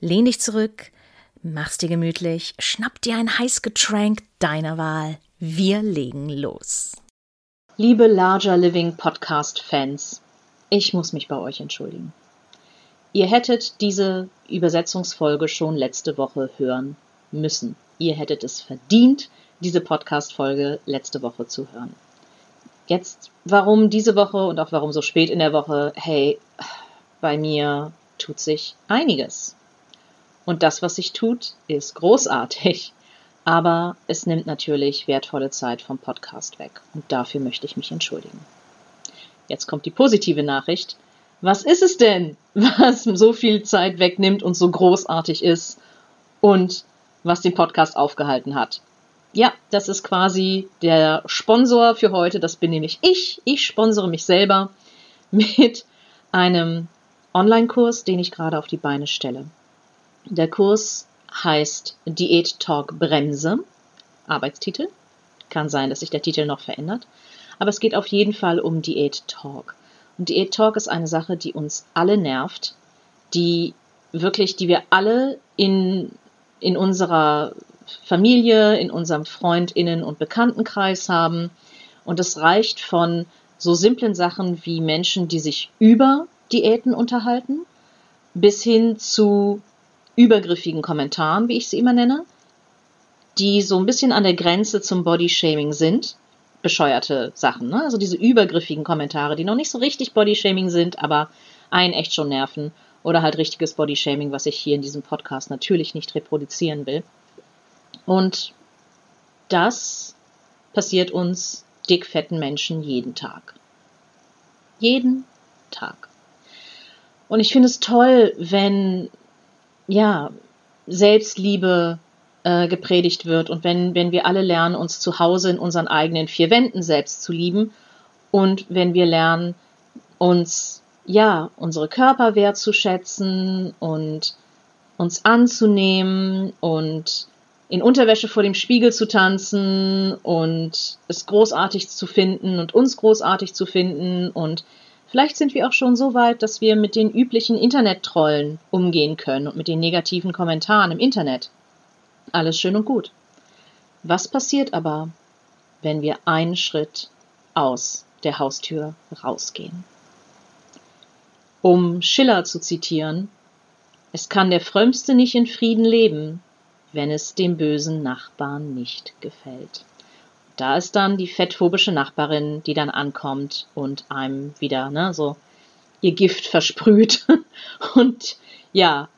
Lehn dich zurück, mach's dir gemütlich, schnapp dir ein heiß Getränk deiner Wahl. Wir legen los. Liebe Larger Living Podcast Fans, ich muss mich bei euch entschuldigen. Ihr hättet diese Übersetzungsfolge schon letzte Woche hören müssen. Ihr hättet es verdient, diese Podcast-Folge letzte Woche zu hören. Jetzt, warum diese Woche und auch warum so spät in der Woche? Hey, bei mir tut sich einiges. Und das, was sich tut, ist großartig. Aber es nimmt natürlich wertvolle Zeit vom Podcast weg. Und dafür möchte ich mich entschuldigen. Jetzt kommt die positive Nachricht. Was ist es denn, was so viel Zeit wegnimmt und so großartig ist und was den Podcast aufgehalten hat? Ja, das ist quasi der Sponsor für heute. Das bin nämlich ich. Ich sponsere mich selber mit einem Online-Kurs, den ich gerade auf die Beine stelle. Der Kurs heißt Diät Talk Bremse. Arbeitstitel. Kann sein, dass sich der Titel noch verändert. Aber es geht auf jeden Fall um Diät Talk. Und Diät Talk ist eine Sache, die uns alle nervt, die wirklich, die wir alle in, in unserer Familie, in unserem Freundinnen- und Bekanntenkreis haben. Und es reicht von so simplen Sachen wie Menschen, die sich über Diäten unterhalten, bis hin zu übergriffigen Kommentaren, wie ich sie immer nenne, die so ein bisschen an der Grenze zum Bodyshaming sind. Bescheuerte Sachen, ne? Also diese übergriffigen Kommentare, die noch nicht so richtig Bodyshaming sind, aber einen echt schon nerven. Oder halt richtiges Bodyshaming, was ich hier in diesem Podcast natürlich nicht reproduzieren will. Und das passiert uns dickfetten Menschen jeden Tag. Jeden Tag. Und ich finde es toll, wenn ja, Selbstliebe äh, gepredigt wird. Und wenn, wenn wir alle lernen, uns zu Hause in unseren eigenen vier Wänden selbst zu lieben und wenn wir lernen, uns, ja, unsere Körper wertzuschätzen und uns anzunehmen und in Unterwäsche vor dem Spiegel zu tanzen und es großartig zu finden und uns großartig zu finden und Vielleicht sind wir auch schon so weit, dass wir mit den üblichen Internet-Trollen umgehen können und mit den negativen Kommentaren im Internet. Alles schön und gut. Was passiert aber, wenn wir einen Schritt aus der Haustür rausgehen? Um Schiller zu zitieren, es kann der Frömmste nicht in Frieden leben, wenn es dem bösen Nachbarn nicht gefällt. Da ist dann die fettphobische Nachbarin, die dann ankommt und einem wieder, ne, so ihr Gift versprüht und ja,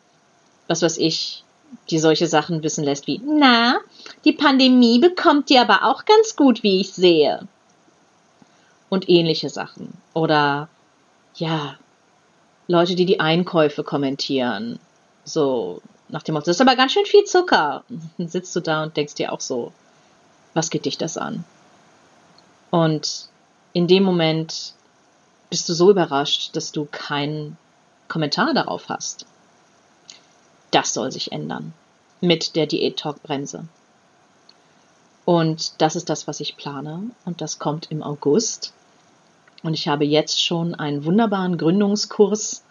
was weiß ich, die solche Sachen wissen lässt wie, na, die Pandemie bekommt ihr aber auch ganz gut, wie ich sehe. Und ähnliche Sachen. Oder, ja, Leute, die die Einkäufe kommentieren. So, nach dem Motto, das ist aber ganz schön viel Zucker. Dann sitzt du da und denkst dir auch so, was geht dich das an? Und in dem Moment bist du so überrascht, dass du keinen Kommentar darauf hast. Das soll sich ändern mit der Diät-Talk-Bremse. Und das ist das, was ich plane. Und das kommt im August. Und ich habe jetzt schon einen wunderbaren Gründungskurs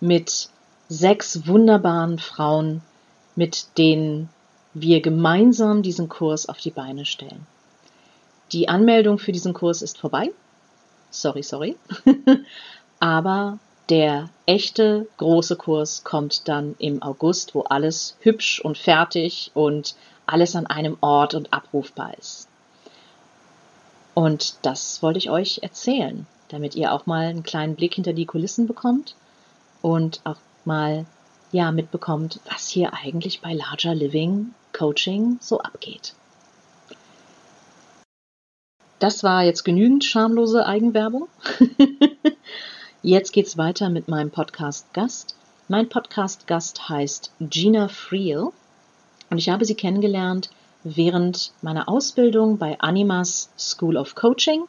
mit sechs wunderbaren Frauen, mit denen wir gemeinsam diesen Kurs auf die Beine stellen. Die Anmeldung für diesen Kurs ist vorbei. Sorry, sorry. Aber der echte große Kurs kommt dann im August, wo alles hübsch und fertig und alles an einem Ort und abrufbar ist. Und das wollte ich euch erzählen, damit ihr auch mal einen kleinen Blick hinter die Kulissen bekommt und auch mal ja mitbekommt, was hier eigentlich bei Larger Living Coaching so abgeht. Das war jetzt genügend schamlose Eigenwerbung. jetzt geht's weiter mit meinem Podcast-Gast. Mein Podcast-Gast heißt Gina Friel und ich habe sie kennengelernt während meiner Ausbildung bei Animas School of Coaching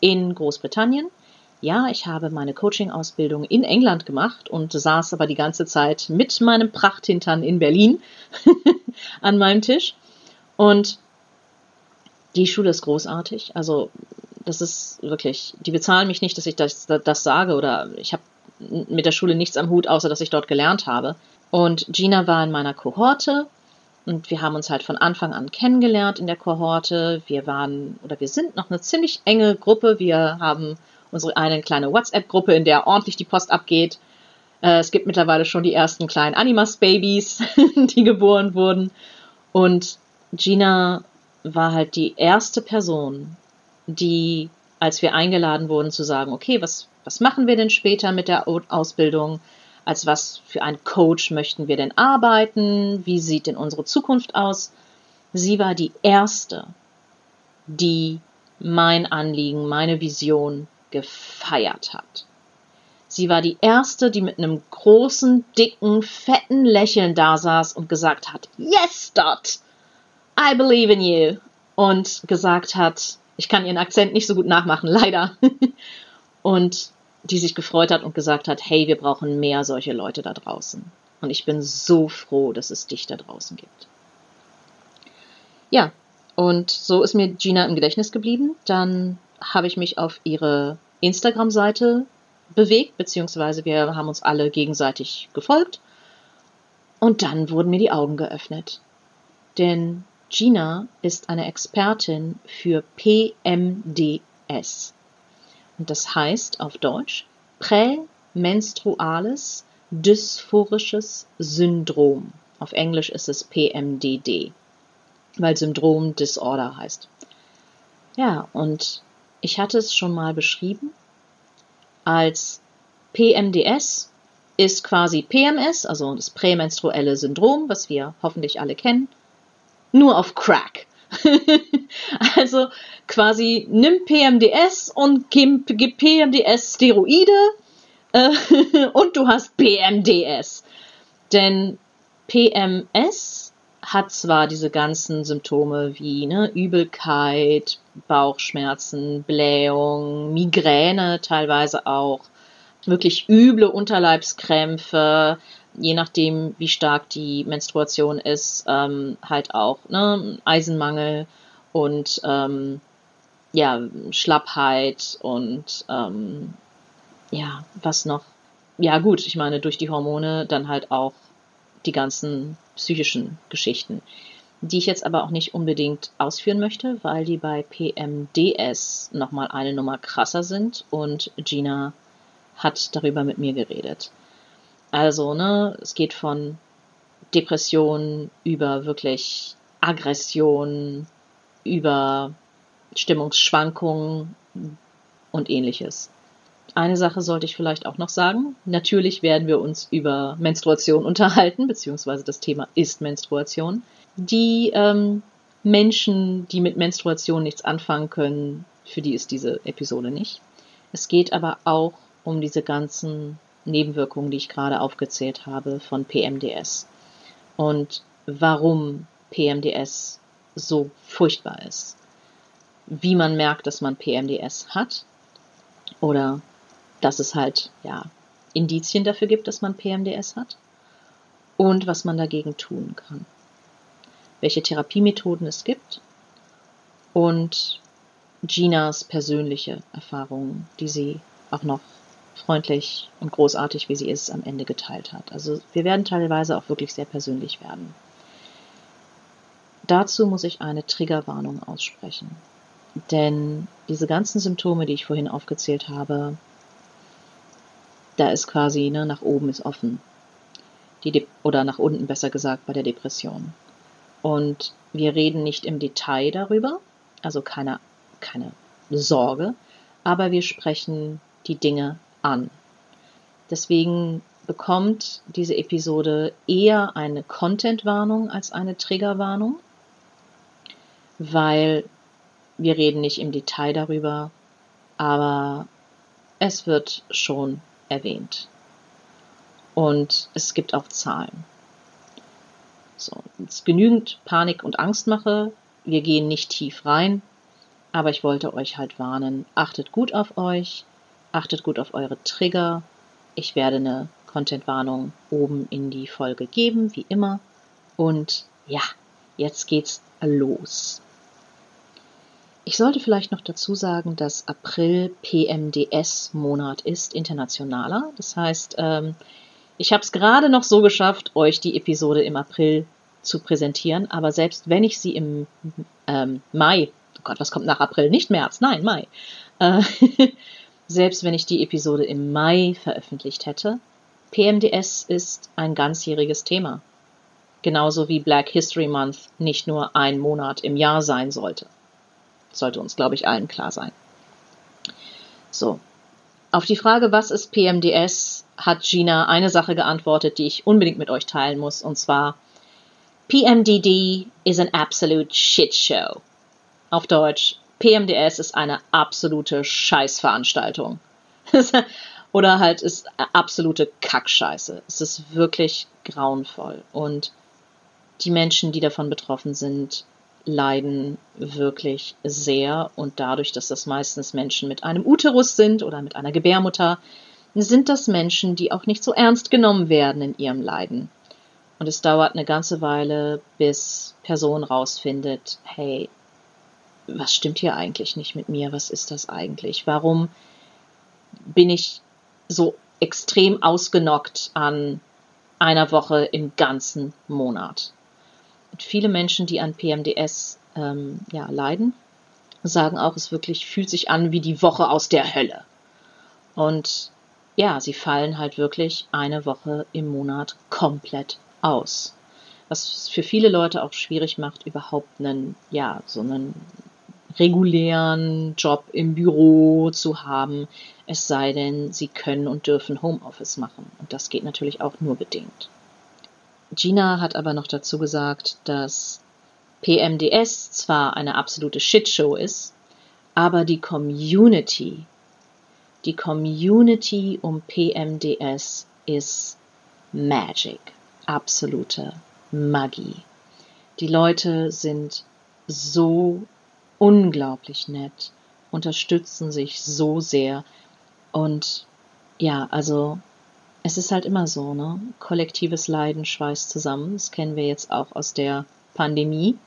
in Großbritannien. Ja, ich habe meine Coaching-Ausbildung in England gemacht und saß aber die ganze Zeit mit meinem Prachthintern in Berlin an meinem Tisch. Und die Schule ist großartig. Also das ist wirklich, die bezahlen mich nicht, dass ich das, das sage oder ich habe mit der Schule nichts am Hut, außer dass ich dort gelernt habe. Und Gina war in meiner Kohorte und wir haben uns halt von Anfang an kennengelernt in der Kohorte. Wir waren oder wir sind noch eine ziemlich enge Gruppe. Wir haben unsere eine kleine WhatsApp-Gruppe, in der ordentlich die Post abgeht. Äh, es gibt mittlerweile schon die ersten kleinen Animas-Babys, die geboren wurden. Und Gina war halt die erste Person, die, als wir eingeladen wurden zu sagen, okay, was, was machen wir denn später mit der Ausbildung? Als was für einen Coach möchten wir denn arbeiten? Wie sieht denn unsere Zukunft aus? Sie war die erste, die mein Anliegen, meine Vision gefeiert hat. Sie war die erste, die mit einem großen, dicken, fetten Lächeln da saß und gesagt hat, Yes, Dot! I believe in you. Und gesagt hat, ich kann ihren Akzent nicht so gut nachmachen, leider. und die sich gefreut hat und gesagt hat, hey, wir brauchen mehr solche Leute da draußen. Und ich bin so froh, dass es dich da draußen gibt. Ja, und so ist mir Gina im Gedächtnis geblieben. Dann habe ich mich auf ihre Instagram-Seite bewegt, beziehungsweise wir haben uns alle gegenseitig gefolgt. Und dann wurden mir die Augen geöffnet. Denn Gina ist eine Expertin für PMDS. Und das heißt auf Deutsch prämenstruales dysphorisches Syndrom. Auf Englisch ist es PMDD, weil Syndrom Disorder heißt. Ja, und ich hatte es schon mal beschrieben als PMDS ist quasi PMS, also das prämenstruelle Syndrom, was wir hoffentlich alle kennen nur auf Crack. also quasi nimm PMDS und gib, PMDS Steroide äh, und du hast PMDS. Denn PMS hat zwar diese ganzen Symptome wie ne, Übelkeit, Bauchschmerzen, Blähung, Migräne teilweise auch, wirklich üble Unterleibskrämpfe, je nachdem, wie stark die Menstruation ist, ähm, halt auch ne, Eisenmangel und ähm, ja, Schlappheit und ähm, ja, was noch? Ja, gut, ich meine, durch die Hormone dann halt auch die ganzen psychischen Geschichten, die ich jetzt aber auch nicht unbedingt ausführen möchte, weil die bei PMDS nochmal eine Nummer krasser sind und Gina hat darüber mit mir geredet. Also, ne, es geht von Depression über wirklich Aggression, über Stimmungsschwankungen und ähnliches. Eine Sache sollte ich vielleicht auch noch sagen. Natürlich werden wir uns über Menstruation unterhalten, beziehungsweise das Thema ist Menstruation. Die ähm, Menschen, die mit Menstruation nichts anfangen können, für die ist diese Episode nicht. Es geht aber auch um diese ganzen Nebenwirkungen, die ich gerade aufgezählt habe von PMDS. Und warum PMDS so furchtbar ist. Wie man merkt, dass man PMDS hat. Oder dass es halt, ja, Indizien dafür gibt, dass man PMDS hat. Und was man dagegen tun kann. Welche Therapiemethoden es gibt. Und Ginas persönliche Erfahrungen, die sie auch noch freundlich und großartig, wie sie ist, am Ende geteilt hat. Also wir werden teilweise auch wirklich sehr persönlich werden. Dazu muss ich eine Triggerwarnung aussprechen. Denn diese ganzen Symptome, die ich vorhin aufgezählt habe, da ist quasi, ne, nach oben ist offen. Die De oder nach unten besser gesagt bei der Depression. Und wir reden nicht im Detail darüber, also keine, keine Sorge, aber wir sprechen die Dinge an. Deswegen bekommt diese Episode eher eine Content-Warnung als eine Triggerwarnung, weil wir reden nicht im Detail darüber, aber es wird schon erwähnt. Und es gibt auch Zahlen. So, es genügend Panik und Angstmache. Wir gehen nicht tief rein, aber ich wollte euch halt warnen. Achtet gut auf euch, achtet gut auf eure Trigger. Ich werde eine Content-Warnung oben in die Folge geben, wie immer. Und ja, jetzt geht's los. Ich sollte vielleicht noch dazu sagen, dass April PMDS-Monat ist, internationaler. Das heißt, ähm, ich habe es gerade noch so geschafft, euch die Episode im April zu präsentieren, aber selbst wenn ich sie im ähm, Mai, oh Gott, was kommt nach April? Nicht März, nein, Mai. Äh, selbst wenn ich die Episode im Mai veröffentlicht hätte, PMDS ist ein ganzjähriges Thema. Genauso wie Black History Month nicht nur ein Monat im Jahr sein sollte sollte uns, glaube ich, allen klar sein. So. Auf die Frage, was ist PMDS, hat Gina eine Sache geantwortet, die ich unbedingt mit euch teilen muss, und zwar PMDD is an absolute shit show. Auf Deutsch, PMDS ist eine absolute Scheißveranstaltung. Oder halt ist absolute Kackscheiße. Es ist wirklich grauenvoll. Und die Menschen, die davon betroffen sind, leiden wirklich sehr und dadurch, dass das meistens Menschen mit einem Uterus sind oder mit einer Gebärmutter, sind das Menschen, die auch nicht so ernst genommen werden in ihrem Leiden. Und es dauert eine ganze Weile, bis Person rausfindet, hey, was stimmt hier eigentlich nicht mit mir? Was ist das eigentlich? Warum bin ich so extrem ausgenockt an einer Woche im ganzen Monat? Und viele Menschen, die an PMDS ähm, ja, leiden, sagen auch, es wirklich fühlt sich an wie die Woche aus der Hölle. Und ja, sie fallen halt wirklich eine Woche im Monat komplett aus. Was für viele Leute auch schwierig macht, überhaupt einen, ja, so einen regulären Job im Büro zu haben, es sei denn, sie können und dürfen Homeoffice machen. Und das geht natürlich auch nur bedingt. Gina hat aber noch dazu gesagt, dass PMDS zwar eine absolute Shitshow ist, aber die Community, die Community um PMDS ist Magic, absolute Magie. Die Leute sind so unglaublich nett, unterstützen sich so sehr und ja, also es ist halt immer so, ne? Kollektives Leiden schweißt zusammen. Das kennen wir jetzt auch aus der Pandemie,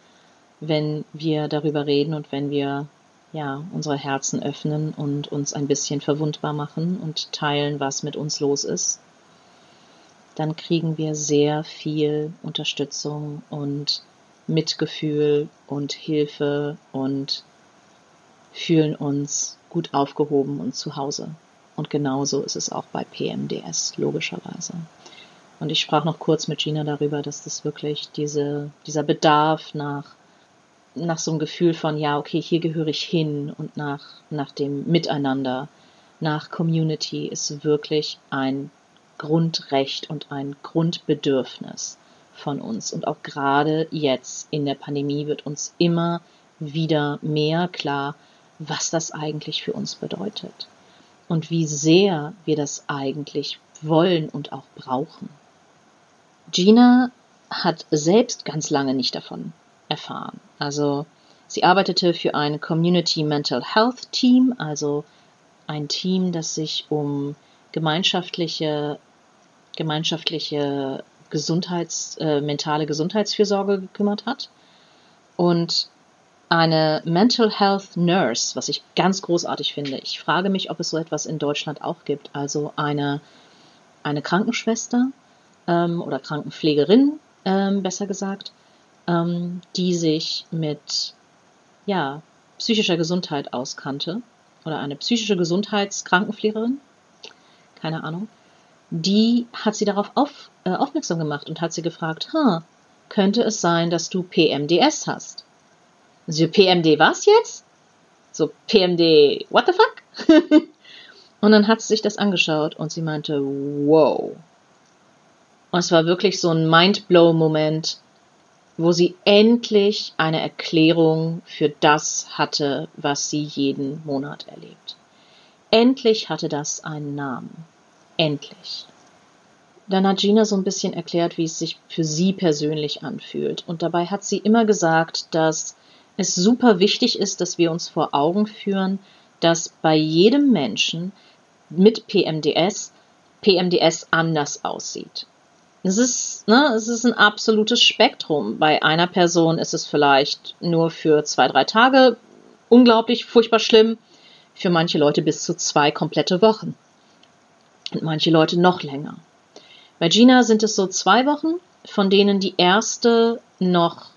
wenn wir darüber reden und wenn wir ja unsere Herzen öffnen und uns ein bisschen verwundbar machen und teilen, was mit uns los ist, dann kriegen wir sehr viel Unterstützung und Mitgefühl und Hilfe und fühlen uns gut aufgehoben und zu Hause. Und genauso ist es auch bei PMDS, logischerweise. Und ich sprach noch kurz mit Gina darüber, dass das wirklich diese, dieser Bedarf nach, nach so einem Gefühl von, ja, okay, hier gehöre ich hin und nach, nach dem Miteinander, nach Community ist wirklich ein Grundrecht und ein Grundbedürfnis von uns. Und auch gerade jetzt in der Pandemie wird uns immer wieder mehr klar, was das eigentlich für uns bedeutet und wie sehr wir das eigentlich wollen und auch brauchen. Gina hat selbst ganz lange nicht davon erfahren. Also sie arbeitete für ein Community Mental Health Team, also ein Team, das sich um gemeinschaftliche, gemeinschaftliche Gesundheits, äh, mentale Gesundheitsfürsorge gekümmert hat. Und eine Mental Health Nurse, was ich ganz großartig finde. Ich frage mich, ob es so etwas in Deutschland auch gibt. Also eine, eine Krankenschwester ähm, oder Krankenpflegerin, ähm, besser gesagt, ähm, die sich mit ja, psychischer Gesundheit auskannte. Oder eine psychische Gesundheitskrankenpflegerin, keine Ahnung. Die hat sie darauf auf, äh, aufmerksam gemacht und hat sie gefragt, ha, könnte es sein, dass du PMDS hast? Sie PMD was jetzt? So PMD, what the fuck? und dann hat sie sich das angeschaut und sie meinte, wow. Und es war wirklich so ein Mindblow-Moment, wo sie endlich eine Erklärung für das hatte, was sie jeden Monat erlebt. Endlich hatte das einen Namen. Endlich. Dann hat Gina so ein bisschen erklärt, wie es sich für sie persönlich anfühlt. Und dabei hat sie immer gesagt, dass es super wichtig ist, dass wir uns vor Augen führen, dass bei jedem Menschen mit PMDS PMDS anders aussieht. Es ist, ne, es ist ein absolutes Spektrum. Bei einer Person ist es vielleicht nur für zwei, drei Tage unglaublich furchtbar schlimm. Für manche Leute bis zu zwei komplette Wochen. Und manche Leute noch länger. Bei Gina sind es so zwei Wochen, von denen die erste noch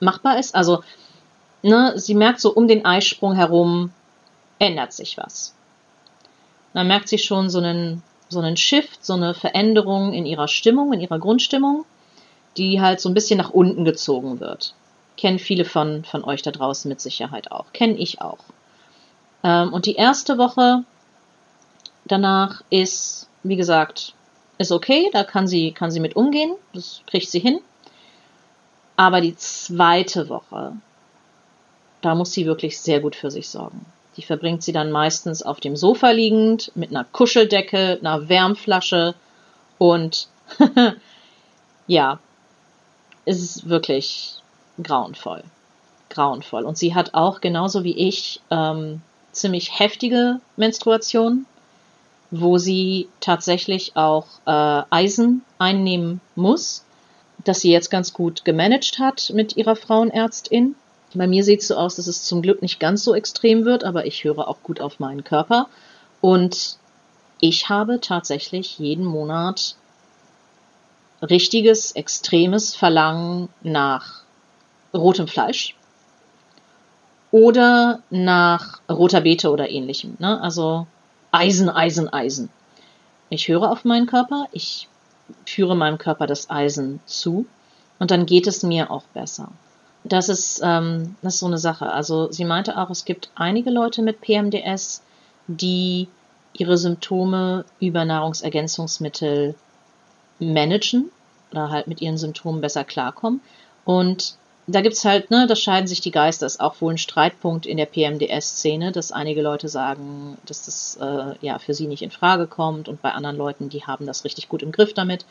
machbar ist. Also, ne, sie merkt so um den Eisprung herum ändert sich was. Dann merkt sie schon so einen, so einen Shift, so eine Veränderung in ihrer Stimmung, in ihrer Grundstimmung, die halt so ein bisschen nach unten gezogen wird. Kennen viele von, von euch da draußen mit Sicherheit auch. Kenne ich auch. Ähm, und die erste Woche danach ist, wie gesagt, ist okay, da kann sie, kann sie mit umgehen, das kriegt sie hin. Aber die zweite Woche, da muss sie wirklich sehr gut für sich sorgen. Die verbringt sie dann meistens auf dem Sofa liegend, mit einer Kuscheldecke, einer Wärmflasche und ja, es ist wirklich grauenvoll. Grauenvoll. Und sie hat auch genauso wie ich ähm, ziemlich heftige Menstruationen wo sie tatsächlich auch äh, Eisen einnehmen muss, das sie jetzt ganz gut gemanagt hat mit ihrer Frauenärztin. Bei mir sieht es so aus, dass es zum Glück nicht ganz so extrem wird, aber ich höre auch gut auf meinen Körper. Und ich habe tatsächlich jeden Monat richtiges, extremes Verlangen nach rotem Fleisch oder nach roter Beete oder ähnlichem. Ne? Also Eisen, Eisen, Eisen. Ich höre auf meinen Körper, ich führe meinem Körper das Eisen zu und dann geht es mir auch besser. Das ist, ähm, das ist so eine Sache. Also sie meinte auch, es gibt einige Leute mit PMDS, die ihre Symptome über Nahrungsergänzungsmittel managen oder halt mit ihren Symptomen besser klarkommen. Und da gibt's halt, ne, da scheiden sich die Geister. Ist auch wohl ein Streitpunkt in der PMDS-Szene, dass einige Leute sagen, dass das äh, ja für sie nicht in Frage kommt und bei anderen Leuten, die haben das richtig gut im Griff damit.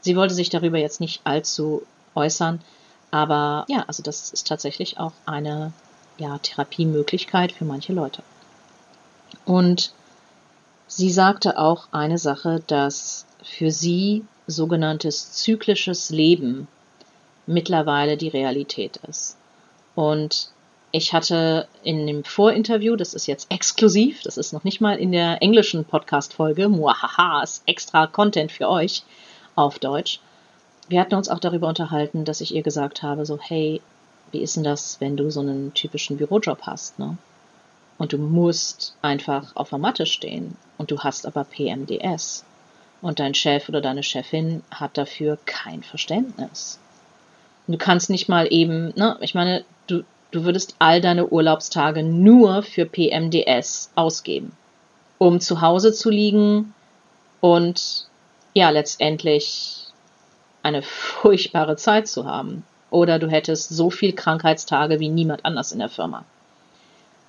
Sie wollte sich darüber jetzt nicht allzu äußern, aber ja, also das ist tatsächlich auch eine ja, Therapiemöglichkeit für manche Leute. Und sie sagte auch eine Sache, dass für sie sogenanntes zyklisches Leben mittlerweile die Realität ist. Und ich hatte in dem Vorinterview, das ist jetzt exklusiv, das ist noch nicht mal in der englischen Podcast-Folge, muahaha, ist extra Content für euch auf Deutsch. Wir hatten uns auch darüber unterhalten, dass ich ihr gesagt habe, so, hey, wie ist denn das, wenn du so einen typischen Bürojob hast, ne? Und du musst einfach auf der Matte stehen und du hast aber PMDS. Und dein Chef oder deine Chefin hat dafür kein Verständnis. Du kannst nicht mal eben, ne, ich meine, du, du würdest all deine Urlaubstage nur für PMDS ausgeben, um zu Hause zu liegen und ja, letztendlich eine furchtbare Zeit zu haben. Oder du hättest so viel Krankheitstage wie niemand anders in der Firma.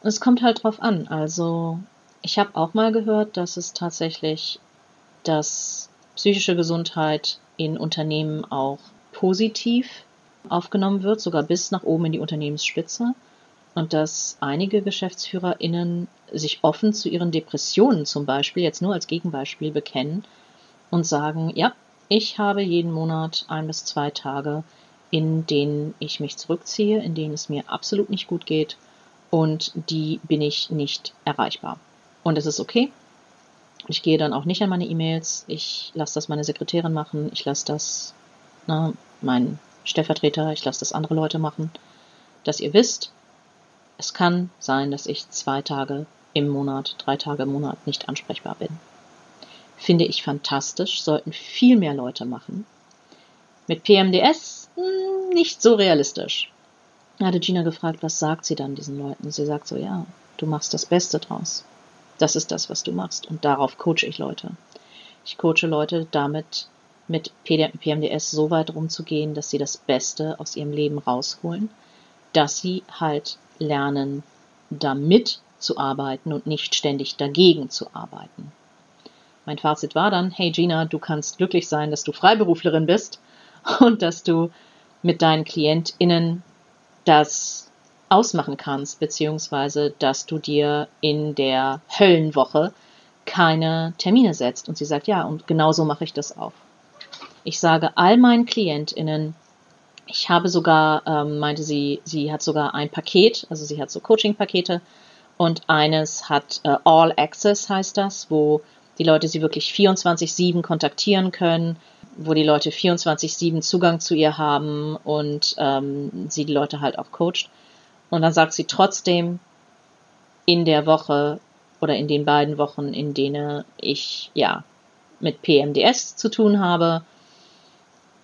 Und es kommt halt drauf an. Also, ich habe auch mal gehört, dass es tatsächlich, dass psychische Gesundheit in Unternehmen auch positiv aufgenommen wird, sogar bis nach oben in die Unternehmensspitze. Und dass einige GeschäftsführerInnen sich offen zu ihren Depressionen zum Beispiel, jetzt nur als Gegenbeispiel, bekennen und sagen, ja, ich habe jeden Monat ein bis zwei Tage, in denen ich mich zurückziehe, in denen es mir absolut nicht gut geht und die bin ich nicht erreichbar. Und es ist okay. Ich gehe dann auch nicht an meine E-Mails. Ich lasse das meine Sekretärin machen. Ich lasse das na, mein Stellvertreter, ich lasse das andere Leute machen, dass ihr wisst, es kann sein, dass ich zwei Tage im Monat, drei Tage im Monat nicht ansprechbar bin. Finde ich fantastisch, sollten viel mehr Leute machen. Mit PMDS hm, nicht so realistisch. Hatte Gina gefragt, was sagt sie dann diesen Leuten? Sie sagt so, ja, Du machst das Beste draus. Das ist das, was du machst. Und darauf coache ich Leute. Ich coache Leute damit, mit PMDS so weit rumzugehen, dass sie das Beste aus ihrem Leben rausholen, dass sie halt lernen, damit zu arbeiten und nicht ständig dagegen zu arbeiten. Mein Fazit war dann, hey Gina, du kannst glücklich sein, dass du Freiberuflerin bist und dass du mit deinen KlientInnen das ausmachen kannst, beziehungsweise dass du dir in der Höllenwoche keine Termine setzt. Und sie sagt, ja, und genauso mache ich das auch. Ich sage all meinen KlientInnen, ich habe sogar, ähm, meinte sie, sie hat sogar ein Paket, also sie hat so Coaching-Pakete und eines hat äh, All Access heißt das, wo die Leute sie wirklich 24-7 kontaktieren können, wo die Leute 24-7 Zugang zu ihr haben und ähm, sie die Leute halt auch coacht. Und dann sagt sie trotzdem in der Woche oder in den beiden Wochen, in denen ich ja mit PMDS zu tun habe,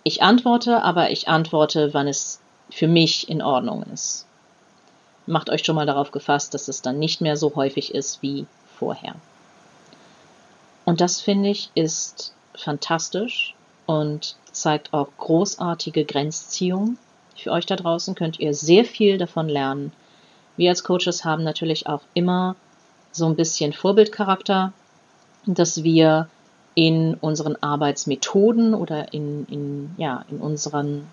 ich antworte, aber ich antworte, wann es für mich in Ordnung ist. Macht euch schon mal darauf gefasst, dass es dann nicht mehr so häufig ist wie vorher. Und das finde ich ist fantastisch und zeigt auch großartige Grenzziehung. Für euch da draußen könnt ihr sehr viel davon lernen. Wir als Coaches haben natürlich auch immer so ein bisschen Vorbildcharakter, dass wir in unseren Arbeitsmethoden oder in, in, ja, in unseren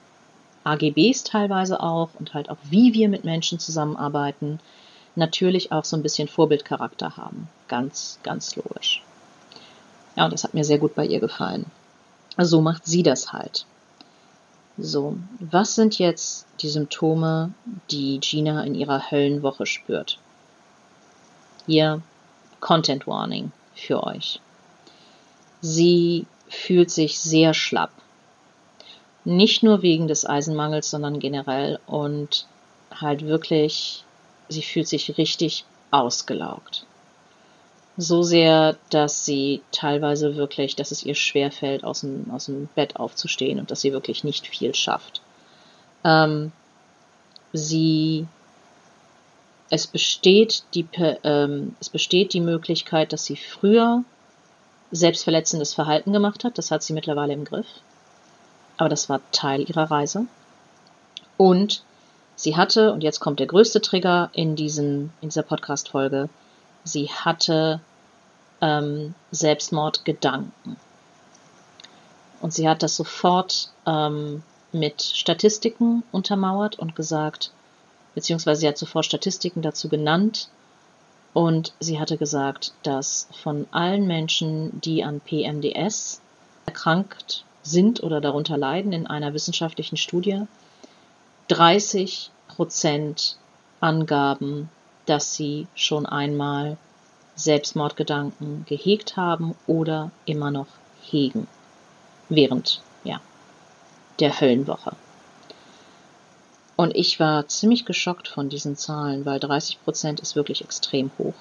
AGBs teilweise auch und halt auch wie wir mit Menschen zusammenarbeiten, natürlich auch so ein bisschen Vorbildcharakter haben. Ganz, ganz logisch. Ja, und das hat mir sehr gut bei ihr gefallen. So macht sie das halt. So, was sind jetzt die Symptome, die Gina in ihrer Höllenwoche spürt? Hier Content Warning für euch. Sie fühlt sich sehr schlapp. Nicht nur wegen des Eisenmangels, sondern generell und halt wirklich, sie fühlt sich richtig ausgelaugt so sehr, dass sie teilweise wirklich, dass es ihr schwerfällt, aus dem, aus dem Bett aufzustehen und dass sie wirklich nicht viel schafft. Ähm, sie, es besteht die, ähm, es besteht die Möglichkeit, dass sie früher selbstverletzendes Verhalten gemacht hat. Das hat sie mittlerweile im Griff. Aber das war Teil ihrer Reise. Und sie hatte, und jetzt kommt der größte Trigger in, diesem, in dieser Podcast-Folge, sie hatte ähm, Selbstmordgedanken. Und sie hat das sofort ähm, mit Statistiken untermauert und gesagt, beziehungsweise sie hat sofort Statistiken dazu genannt. Und sie hatte gesagt, dass von allen Menschen, die an PMDS erkrankt sind oder darunter leiden in einer wissenschaftlichen Studie, 30 Prozent angaben, dass sie schon einmal Selbstmordgedanken gehegt haben oder immer noch hegen. Während, ja, der Höllenwoche. Und ich war ziemlich geschockt von diesen Zahlen, weil 30 Prozent ist wirklich extrem hoch.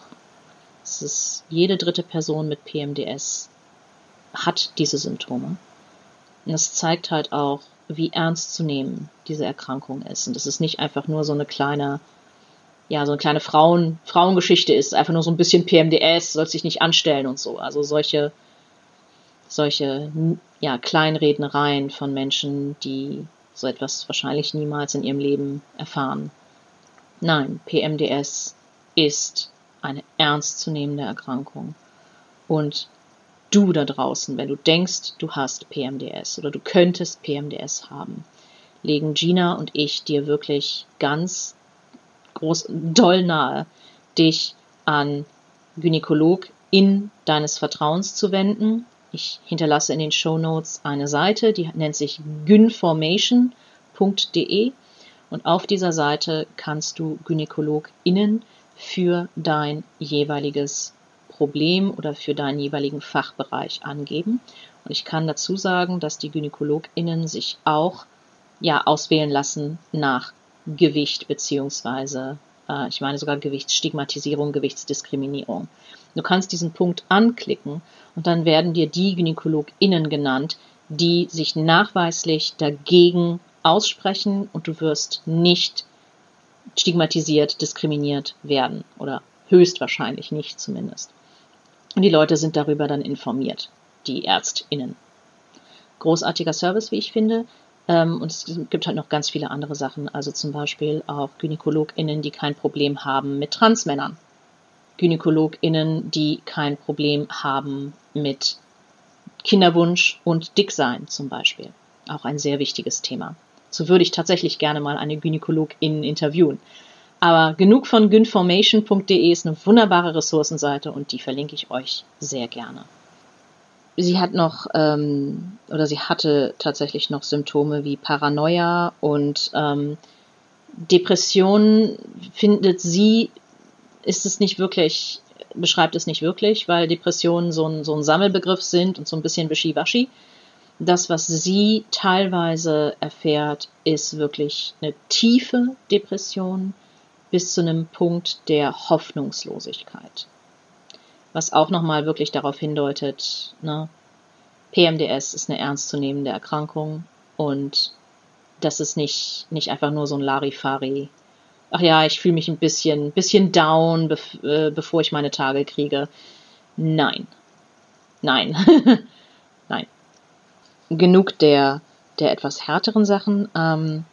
Es ist jede dritte Person mit PMDS hat diese Symptome. Und es zeigt halt auch, wie ernst zu nehmen diese Erkrankung ist. Und es ist nicht einfach nur so eine kleine ja, so eine kleine Frauen, Frauengeschichte ist, einfach nur so ein bisschen PMDS, soll sich nicht anstellen und so. Also solche, solche, ja, Kleinrednereien von Menschen, die so etwas wahrscheinlich niemals in ihrem Leben erfahren. Nein, PMDS ist eine ernstzunehmende Erkrankung. Und du da draußen, wenn du denkst, du hast PMDS oder du könntest PMDS haben, legen Gina und ich dir wirklich ganz groß, doll nahe, dich an Gynäkolog in deines Vertrauens zu wenden. Ich hinterlasse in den Show Notes eine Seite, die nennt sich gynformation.de und auf dieser Seite kannst du GynäkologInnen für dein jeweiliges Problem oder für deinen jeweiligen Fachbereich angeben. Und ich kann dazu sagen, dass die GynäkologInnen sich auch ja auswählen lassen nach Gewicht beziehungsweise äh, ich meine sogar Gewichtsstigmatisierung, Gewichtsdiskriminierung. Du kannst diesen Punkt anklicken und dann werden dir die GynäkologInnen genannt, die sich nachweislich dagegen aussprechen und du wirst nicht stigmatisiert, diskriminiert werden oder Höchstwahrscheinlich nicht zumindest. Und die Leute sind darüber dann informiert, die ÄrztInnen. Großartiger Service, wie ich finde. Ähm, und es gibt halt noch ganz viele andere Sachen. Also zum Beispiel auch GynäkologInnen, die kein Problem haben mit Transmännern. GynäkologInnen, die kein Problem haben mit Kinderwunsch und Dicksein zum Beispiel. Auch ein sehr wichtiges Thema. So würde ich tatsächlich gerne mal eine Gynäkologin interviewen. Aber genug von gynformation.de ist eine wunderbare Ressourcenseite und die verlinke ich euch sehr gerne. Sie hat noch ähm, oder sie hatte tatsächlich noch Symptome wie Paranoia und ähm, Depressionen findet sie, ist es nicht wirklich, beschreibt es nicht wirklich, weil Depressionen so ein, so ein Sammelbegriff sind und so ein bisschen wischiwaschi. Das, was sie teilweise erfährt, ist wirklich eine tiefe Depression, bis zu einem Punkt der Hoffnungslosigkeit. Was auch nochmal wirklich darauf hindeutet, ne, PMDS ist eine ernstzunehmende Erkrankung und das ist nicht, nicht einfach nur so ein Larifari. Ach ja, ich fühle mich ein bisschen, bisschen down, bev äh, bevor ich meine Tage kriege. Nein. Nein. Nein. Genug der, der etwas härteren Sachen. Ähm,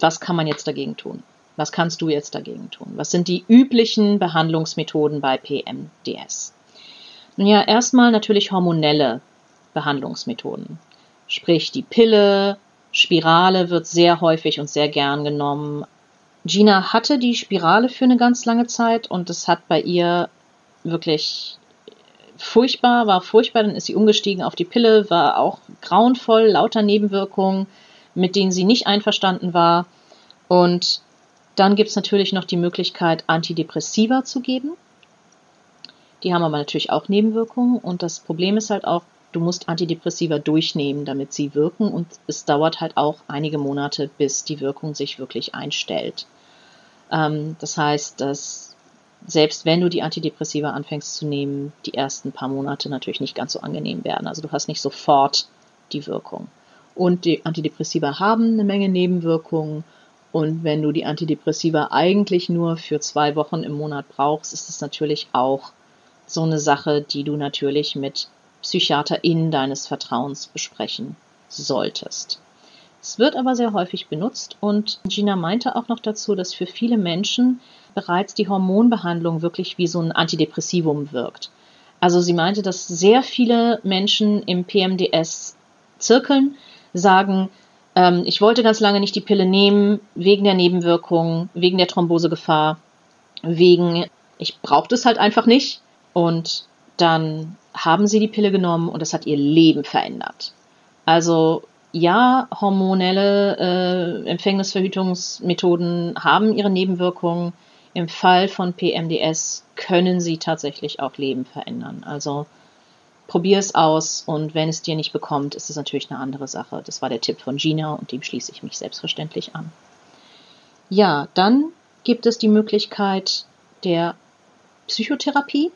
was kann man jetzt dagegen tun? Was kannst du jetzt dagegen tun? Was sind die üblichen Behandlungsmethoden bei PMDS? Nun ja, erstmal natürlich hormonelle Behandlungsmethoden. Sprich, die Pille, Spirale wird sehr häufig und sehr gern genommen. Gina hatte die Spirale für eine ganz lange Zeit und es hat bei ihr wirklich furchtbar, war furchtbar, dann ist sie umgestiegen auf die Pille, war auch grauenvoll, lauter Nebenwirkungen, mit denen sie nicht einverstanden war. Und dann gibt es natürlich noch die Möglichkeit, Antidepressiva zu geben. Die haben aber natürlich auch Nebenwirkungen und das Problem ist halt auch, du musst Antidepressiva durchnehmen, damit sie wirken und es dauert halt auch einige Monate, bis die Wirkung sich wirklich einstellt. Ähm, das heißt, dass selbst wenn du die Antidepressiva anfängst zu nehmen, die ersten paar Monate natürlich nicht ganz so angenehm werden. Also du hast nicht sofort die Wirkung. Und die Antidepressiva haben eine Menge Nebenwirkungen und wenn du die Antidepressiva eigentlich nur für zwei Wochen im Monat brauchst, ist es natürlich auch so eine Sache, die du natürlich mit PsychiaterInnen deines Vertrauens besprechen solltest. Es wird aber sehr häufig benutzt und Gina meinte auch noch dazu, dass für viele Menschen bereits die Hormonbehandlung wirklich wie so ein Antidepressivum wirkt. Also sie meinte, dass sehr viele Menschen im PMDS zirkeln, sagen, ähm, ich wollte ganz lange nicht die Pille nehmen, wegen der Nebenwirkungen, wegen der Thrombosegefahr, wegen, ich brauchte es halt einfach nicht. Und dann haben sie die Pille genommen und es hat ihr Leben verändert. Also ja, hormonelle äh, Empfängnisverhütungsmethoden haben ihre Nebenwirkungen. Im Fall von PMDS können sie tatsächlich auch Leben verändern. Also probier es aus und wenn es dir nicht bekommt, ist es natürlich eine andere Sache. Das war der Tipp von Gina und dem schließe ich mich selbstverständlich an. Ja, dann gibt es die Möglichkeit der Psychotherapie,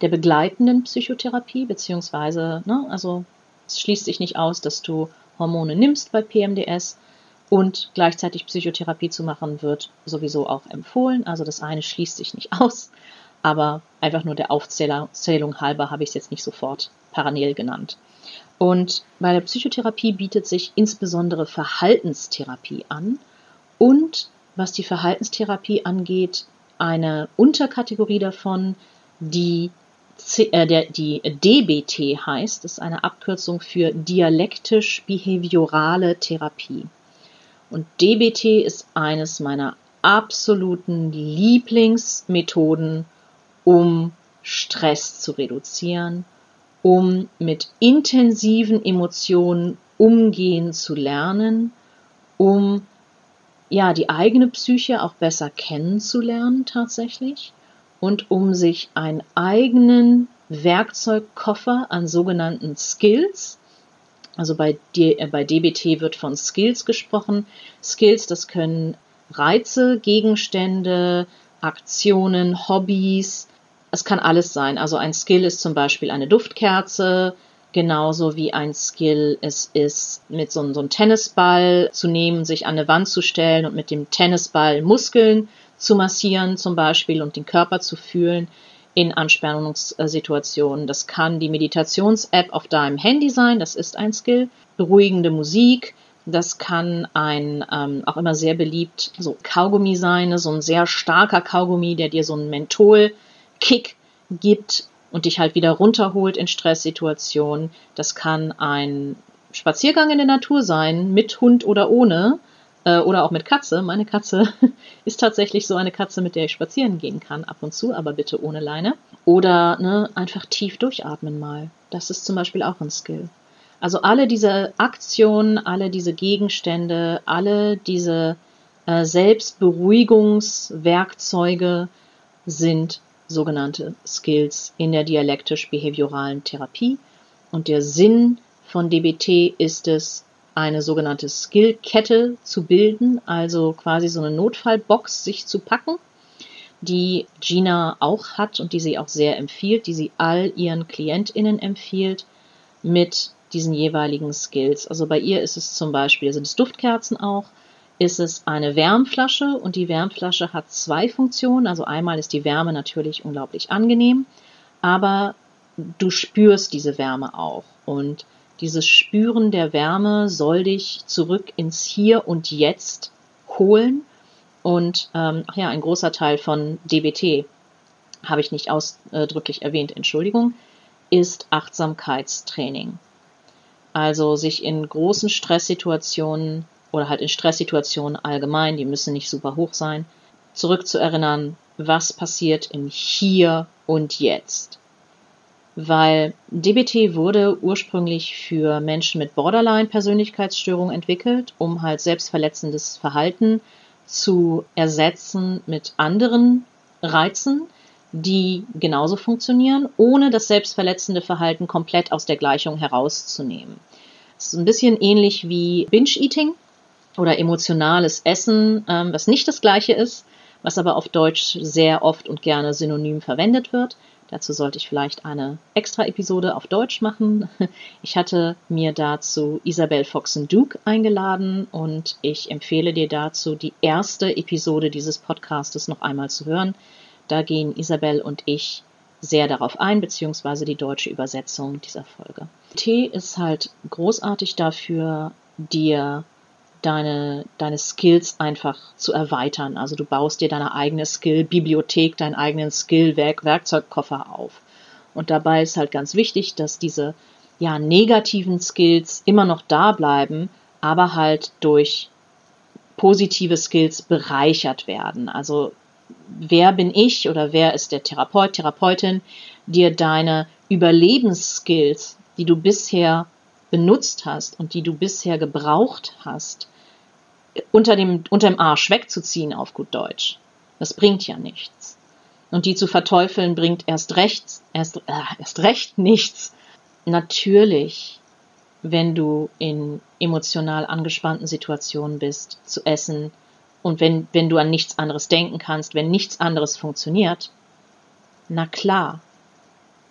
der begleitenden Psychotherapie, beziehungsweise, ne, also es schließt sich nicht aus, dass du Hormone nimmst bei PMDS und gleichzeitig Psychotherapie zu machen wird sowieso auch empfohlen. Also das eine schließt sich nicht aus aber einfach nur der Aufzählung halber habe ich es jetzt nicht sofort parallel genannt. Und bei der Psychotherapie bietet sich insbesondere Verhaltenstherapie an und was die Verhaltenstherapie angeht, eine Unterkategorie davon, die, äh, der, die DBT heißt, ist eine Abkürzung für dialektisch-behaviorale Therapie. Und DBT ist eines meiner absoluten Lieblingsmethoden, um Stress zu reduzieren, um mit intensiven Emotionen umgehen zu lernen, um ja die eigene Psyche auch besser kennenzulernen tatsächlich und um sich einen eigenen Werkzeugkoffer an sogenannten Skills, also bei, äh, bei DBT wird von Skills gesprochen. Skills, das können Reize, Gegenstände, Aktionen, Hobbys, es kann alles sein. Also ein Skill ist zum Beispiel eine Duftkerze, genauso wie ein Skill es ist, mit so, so einem Tennisball zu nehmen, sich an eine Wand zu stellen und mit dem Tennisball Muskeln zu massieren zum Beispiel und den Körper zu fühlen in Anspannungssituationen. Das kann die Meditations-App auf deinem Handy sein, das ist ein Skill. Beruhigende Musik, das kann ein ähm, auch immer sehr beliebt so Kaugummi sein, so ein sehr starker Kaugummi, der dir so einen Menthol-Kick gibt und dich halt wieder runterholt in Stresssituationen. Das kann ein Spaziergang in der Natur sein, mit Hund oder ohne äh, oder auch mit Katze. Meine Katze ist tatsächlich so eine Katze, mit der ich spazieren gehen kann, ab und zu, aber bitte ohne Leine. Oder ne, einfach tief durchatmen mal. Das ist zum Beispiel auch ein Skill. Also alle diese Aktionen, alle diese Gegenstände, alle diese äh, Selbstberuhigungswerkzeuge sind sogenannte Skills in der dialektisch-behavioralen Therapie. Und der Sinn von DBT ist es, eine sogenannte Skillkette zu bilden, also quasi so eine Notfallbox sich zu packen, die Gina auch hat und die sie auch sehr empfiehlt, die sie all ihren KlientInnen empfiehlt, mit diesen jeweiligen Skills. Also bei ihr ist es zum Beispiel, sind es Duftkerzen auch, ist es eine Wärmflasche und die Wärmflasche hat zwei Funktionen. Also einmal ist die Wärme natürlich unglaublich angenehm, aber du spürst diese Wärme auch und dieses Spüren der Wärme soll dich zurück ins Hier und Jetzt holen. Und ähm, ach ja, ein großer Teil von DBT, habe ich nicht ausdrücklich erwähnt, Entschuldigung, ist Achtsamkeitstraining. Also sich in großen Stresssituationen oder halt in Stresssituationen allgemein, die müssen nicht super hoch sein, zurückzuerinnern, was passiert im Hier und Jetzt weil DBT wurde ursprünglich für Menschen mit Borderline-Persönlichkeitsstörung entwickelt, um halt selbstverletzendes Verhalten zu ersetzen mit anderen Reizen, die genauso funktionieren, ohne das selbstverletzende Verhalten komplett aus der Gleichung herauszunehmen. Es ist ein bisschen ähnlich wie Binge-Eating oder emotionales Essen, ähm, was nicht das gleiche ist, was aber auf Deutsch sehr oft und gerne synonym verwendet wird. Dazu sollte ich vielleicht eine extra Episode auf Deutsch machen. Ich hatte mir dazu Isabel Foxen-Duke eingeladen und ich empfehle dir dazu, die erste Episode dieses Podcastes noch einmal zu hören. Da gehen Isabel und ich sehr darauf ein, beziehungsweise die deutsche Übersetzung dieser Folge. T ist halt großartig dafür, dir deine, deine Skills einfach zu erweitern. Also du baust dir deine eigene Skill-Bibliothek, deinen eigenen Skill-Werkzeugkoffer auf. Und dabei ist halt ganz wichtig, dass diese ja, negativen Skills immer noch da bleiben, aber halt durch positive Skills bereichert werden. Also wer bin ich oder wer ist der Therapeut, Therapeutin, dir deine Überlebensskills, die du bisher benutzt hast und die du bisher gebraucht hast, unter dem, unter dem Arsch wegzuziehen, auf gut Deutsch. Das bringt ja nichts. Und die zu verteufeln bringt erst recht, erst, äh, erst recht nichts. Natürlich, wenn du in emotional angespannten Situationen bist, zu essen und wenn, wenn du an nichts anderes denken kannst, wenn nichts anderes funktioniert, na klar,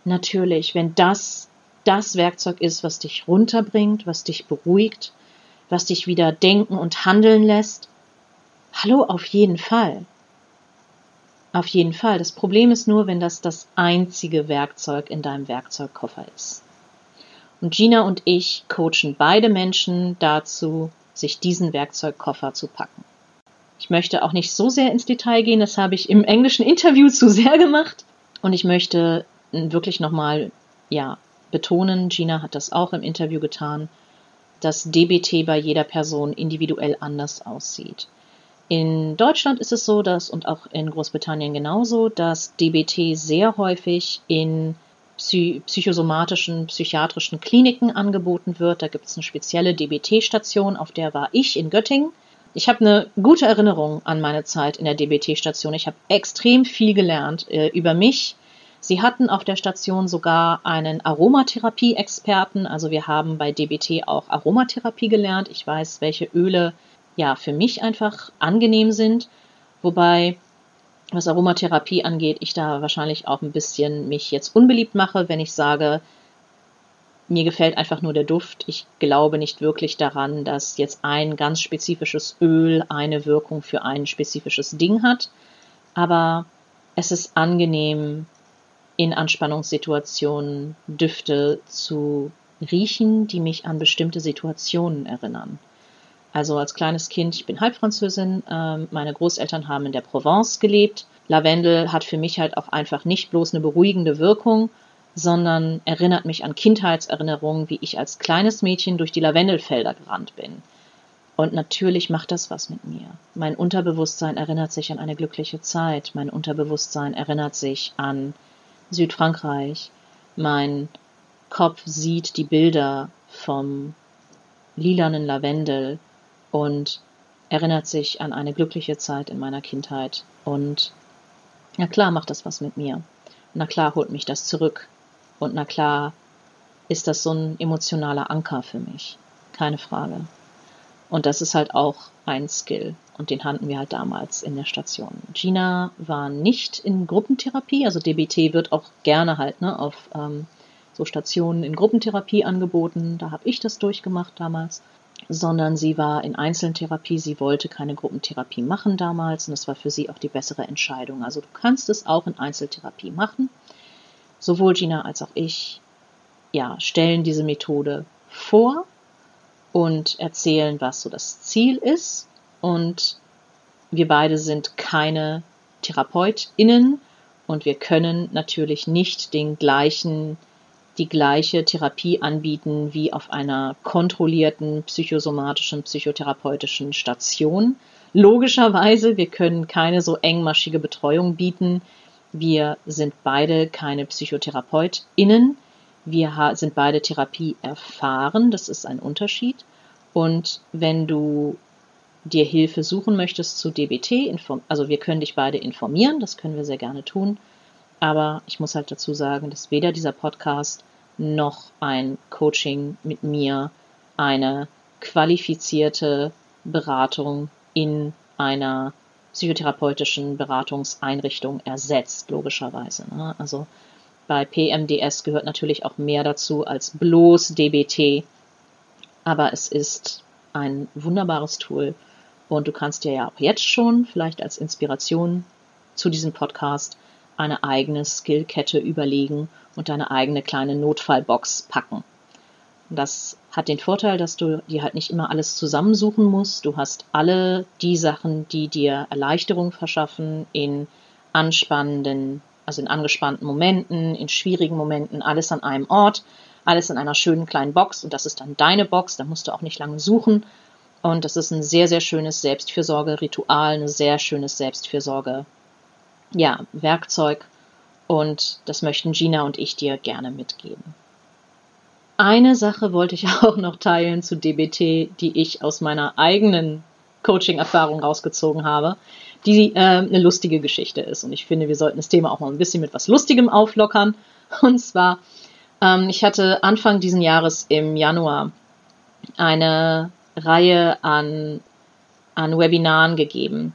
natürlich, wenn das das Werkzeug ist, was dich runterbringt, was dich beruhigt, was dich wieder denken und handeln lässt? Hallo, auf jeden Fall. Auf jeden Fall. Das Problem ist nur, wenn das das einzige Werkzeug in deinem Werkzeugkoffer ist. Und Gina und ich coachen beide Menschen dazu, sich diesen Werkzeugkoffer zu packen. Ich möchte auch nicht so sehr ins Detail gehen, das habe ich im englischen Interview zu sehr gemacht. Und ich möchte wirklich nochmal, ja, betonen, Gina hat das auch im Interview getan, dass DBT bei jeder Person individuell anders aussieht. In Deutschland ist es so, dass und auch in Großbritannien genauso, dass DBT sehr häufig in psychosomatischen, psychiatrischen Kliniken angeboten wird. Da gibt es eine spezielle DBT-Station, auf der war ich in Göttingen. Ich habe eine gute Erinnerung an meine Zeit in der DBT-Station. Ich habe extrem viel gelernt äh, über mich, Sie hatten auf der Station sogar einen Aromatherapie-Experten. Also wir haben bei DBT auch Aromatherapie gelernt. Ich weiß, welche Öle ja für mich einfach angenehm sind. Wobei, was Aromatherapie angeht, ich da wahrscheinlich auch ein bisschen mich jetzt unbeliebt mache, wenn ich sage, mir gefällt einfach nur der Duft. Ich glaube nicht wirklich daran, dass jetzt ein ganz spezifisches Öl eine Wirkung für ein spezifisches Ding hat. aber es ist angenehm, in Anspannungssituationen Düfte zu riechen, die mich an bestimmte Situationen erinnern. Also als kleines Kind, ich bin Halbfranzösin, äh, meine Großeltern haben in der Provence gelebt. Lavendel hat für mich halt auch einfach nicht bloß eine beruhigende Wirkung, sondern erinnert mich an Kindheitserinnerungen, wie ich als kleines Mädchen durch die Lavendelfelder gerannt bin. Und natürlich macht das was mit mir. Mein Unterbewusstsein erinnert sich an eine glückliche Zeit. Mein Unterbewusstsein erinnert sich an Südfrankreich. Mein Kopf sieht die Bilder vom lilanen Lavendel und erinnert sich an eine glückliche Zeit in meiner Kindheit. Und na klar macht das was mit mir. Na klar holt mich das zurück. Und na klar ist das so ein emotionaler Anker für mich. Keine Frage. Und das ist halt auch ein Skill. Und den hatten wir halt damals in der Station. Gina war nicht in Gruppentherapie, also DBT wird auch gerne halt ne, auf ähm, so Stationen in Gruppentherapie angeboten. Da habe ich das durchgemacht damals. Sondern sie war in Einzeltherapie. Sie wollte keine Gruppentherapie machen damals. Und das war für sie auch die bessere Entscheidung. Also du kannst es auch in Einzeltherapie machen. Sowohl Gina als auch ich ja, stellen diese Methode vor und erzählen, was so das Ziel ist. Und wir beide sind keine TherapeutInnen und wir können natürlich nicht den gleichen, die gleiche Therapie anbieten wie auf einer kontrollierten psychosomatischen, psychotherapeutischen Station. Logischerweise, wir können keine so engmaschige Betreuung bieten. Wir sind beide keine PsychotherapeutInnen. Wir sind beide Therapie erfahren, das ist ein Unterschied. Und wenn du dir Hilfe suchen möchtest zu DBT, also wir können dich beide informieren, das können wir sehr gerne tun. Aber ich muss halt dazu sagen, dass weder dieser Podcast noch ein Coaching mit mir eine qualifizierte Beratung in einer psychotherapeutischen Beratungseinrichtung ersetzt, logischerweise. Ne? Also bei PMDS gehört natürlich auch mehr dazu als bloß DBT, aber es ist ein wunderbares Tool und du kannst dir ja auch jetzt schon vielleicht als Inspiration zu diesem Podcast eine eigene Skillkette überlegen und deine eigene kleine Notfallbox packen. Das hat den Vorteil, dass du dir halt nicht immer alles zusammensuchen musst. Du hast alle die Sachen, die dir Erleichterung verschaffen in anspannenden also in angespannten Momenten, in schwierigen Momenten, alles an einem Ort, alles in einer schönen kleinen Box und das ist dann deine Box, da musst du auch nicht lange suchen. Und das ist ein sehr, sehr schönes Selbstfürsorge-Ritual, ein sehr schönes Selbstfürsorge, ja, Werkzeug. Und das möchten Gina und ich dir gerne mitgeben. Eine Sache wollte ich auch noch teilen zu DBT, die ich aus meiner eigenen Coaching-Erfahrung rausgezogen habe die äh, eine lustige Geschichte ist. Und ich finde, wir sollten das Thema auch mal ein bisschen mit was Lustigem auflockern. Und zwar, ähm, ich hatte Anfang diesen Jahres im Januar eine Reihe an, an Webinaren gegeben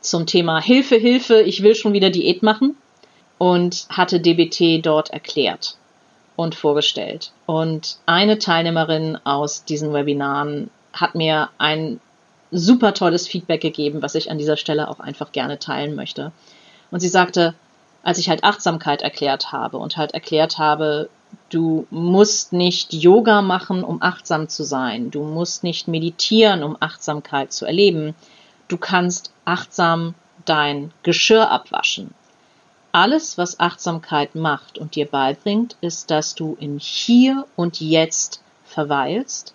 zum Thema Hilfe, Hilfe, ich will schon wieder Diät machen und hatte DBT dort erklärt und vorgestellt. Und eine Teilnehmerin aus diesen Webinaren hat mir ein super tolles Feedback gegeben, was ich an dieser Stelle auch einfach gerne teilen möchte. Und sie sagte, als ich halt Achtsamkeit erklärt habe und halt erklärt habe, du musst nicht Yoga machen, um achtsam zu sein, du musst nicht meditieren, um Achtsamkeit zu erleben, du kannst achtsam dein Geschirr abwaschen. Alles, was Achtsamkeit macht und dir beibringt, ist, dass du in hier und jetzt verweilst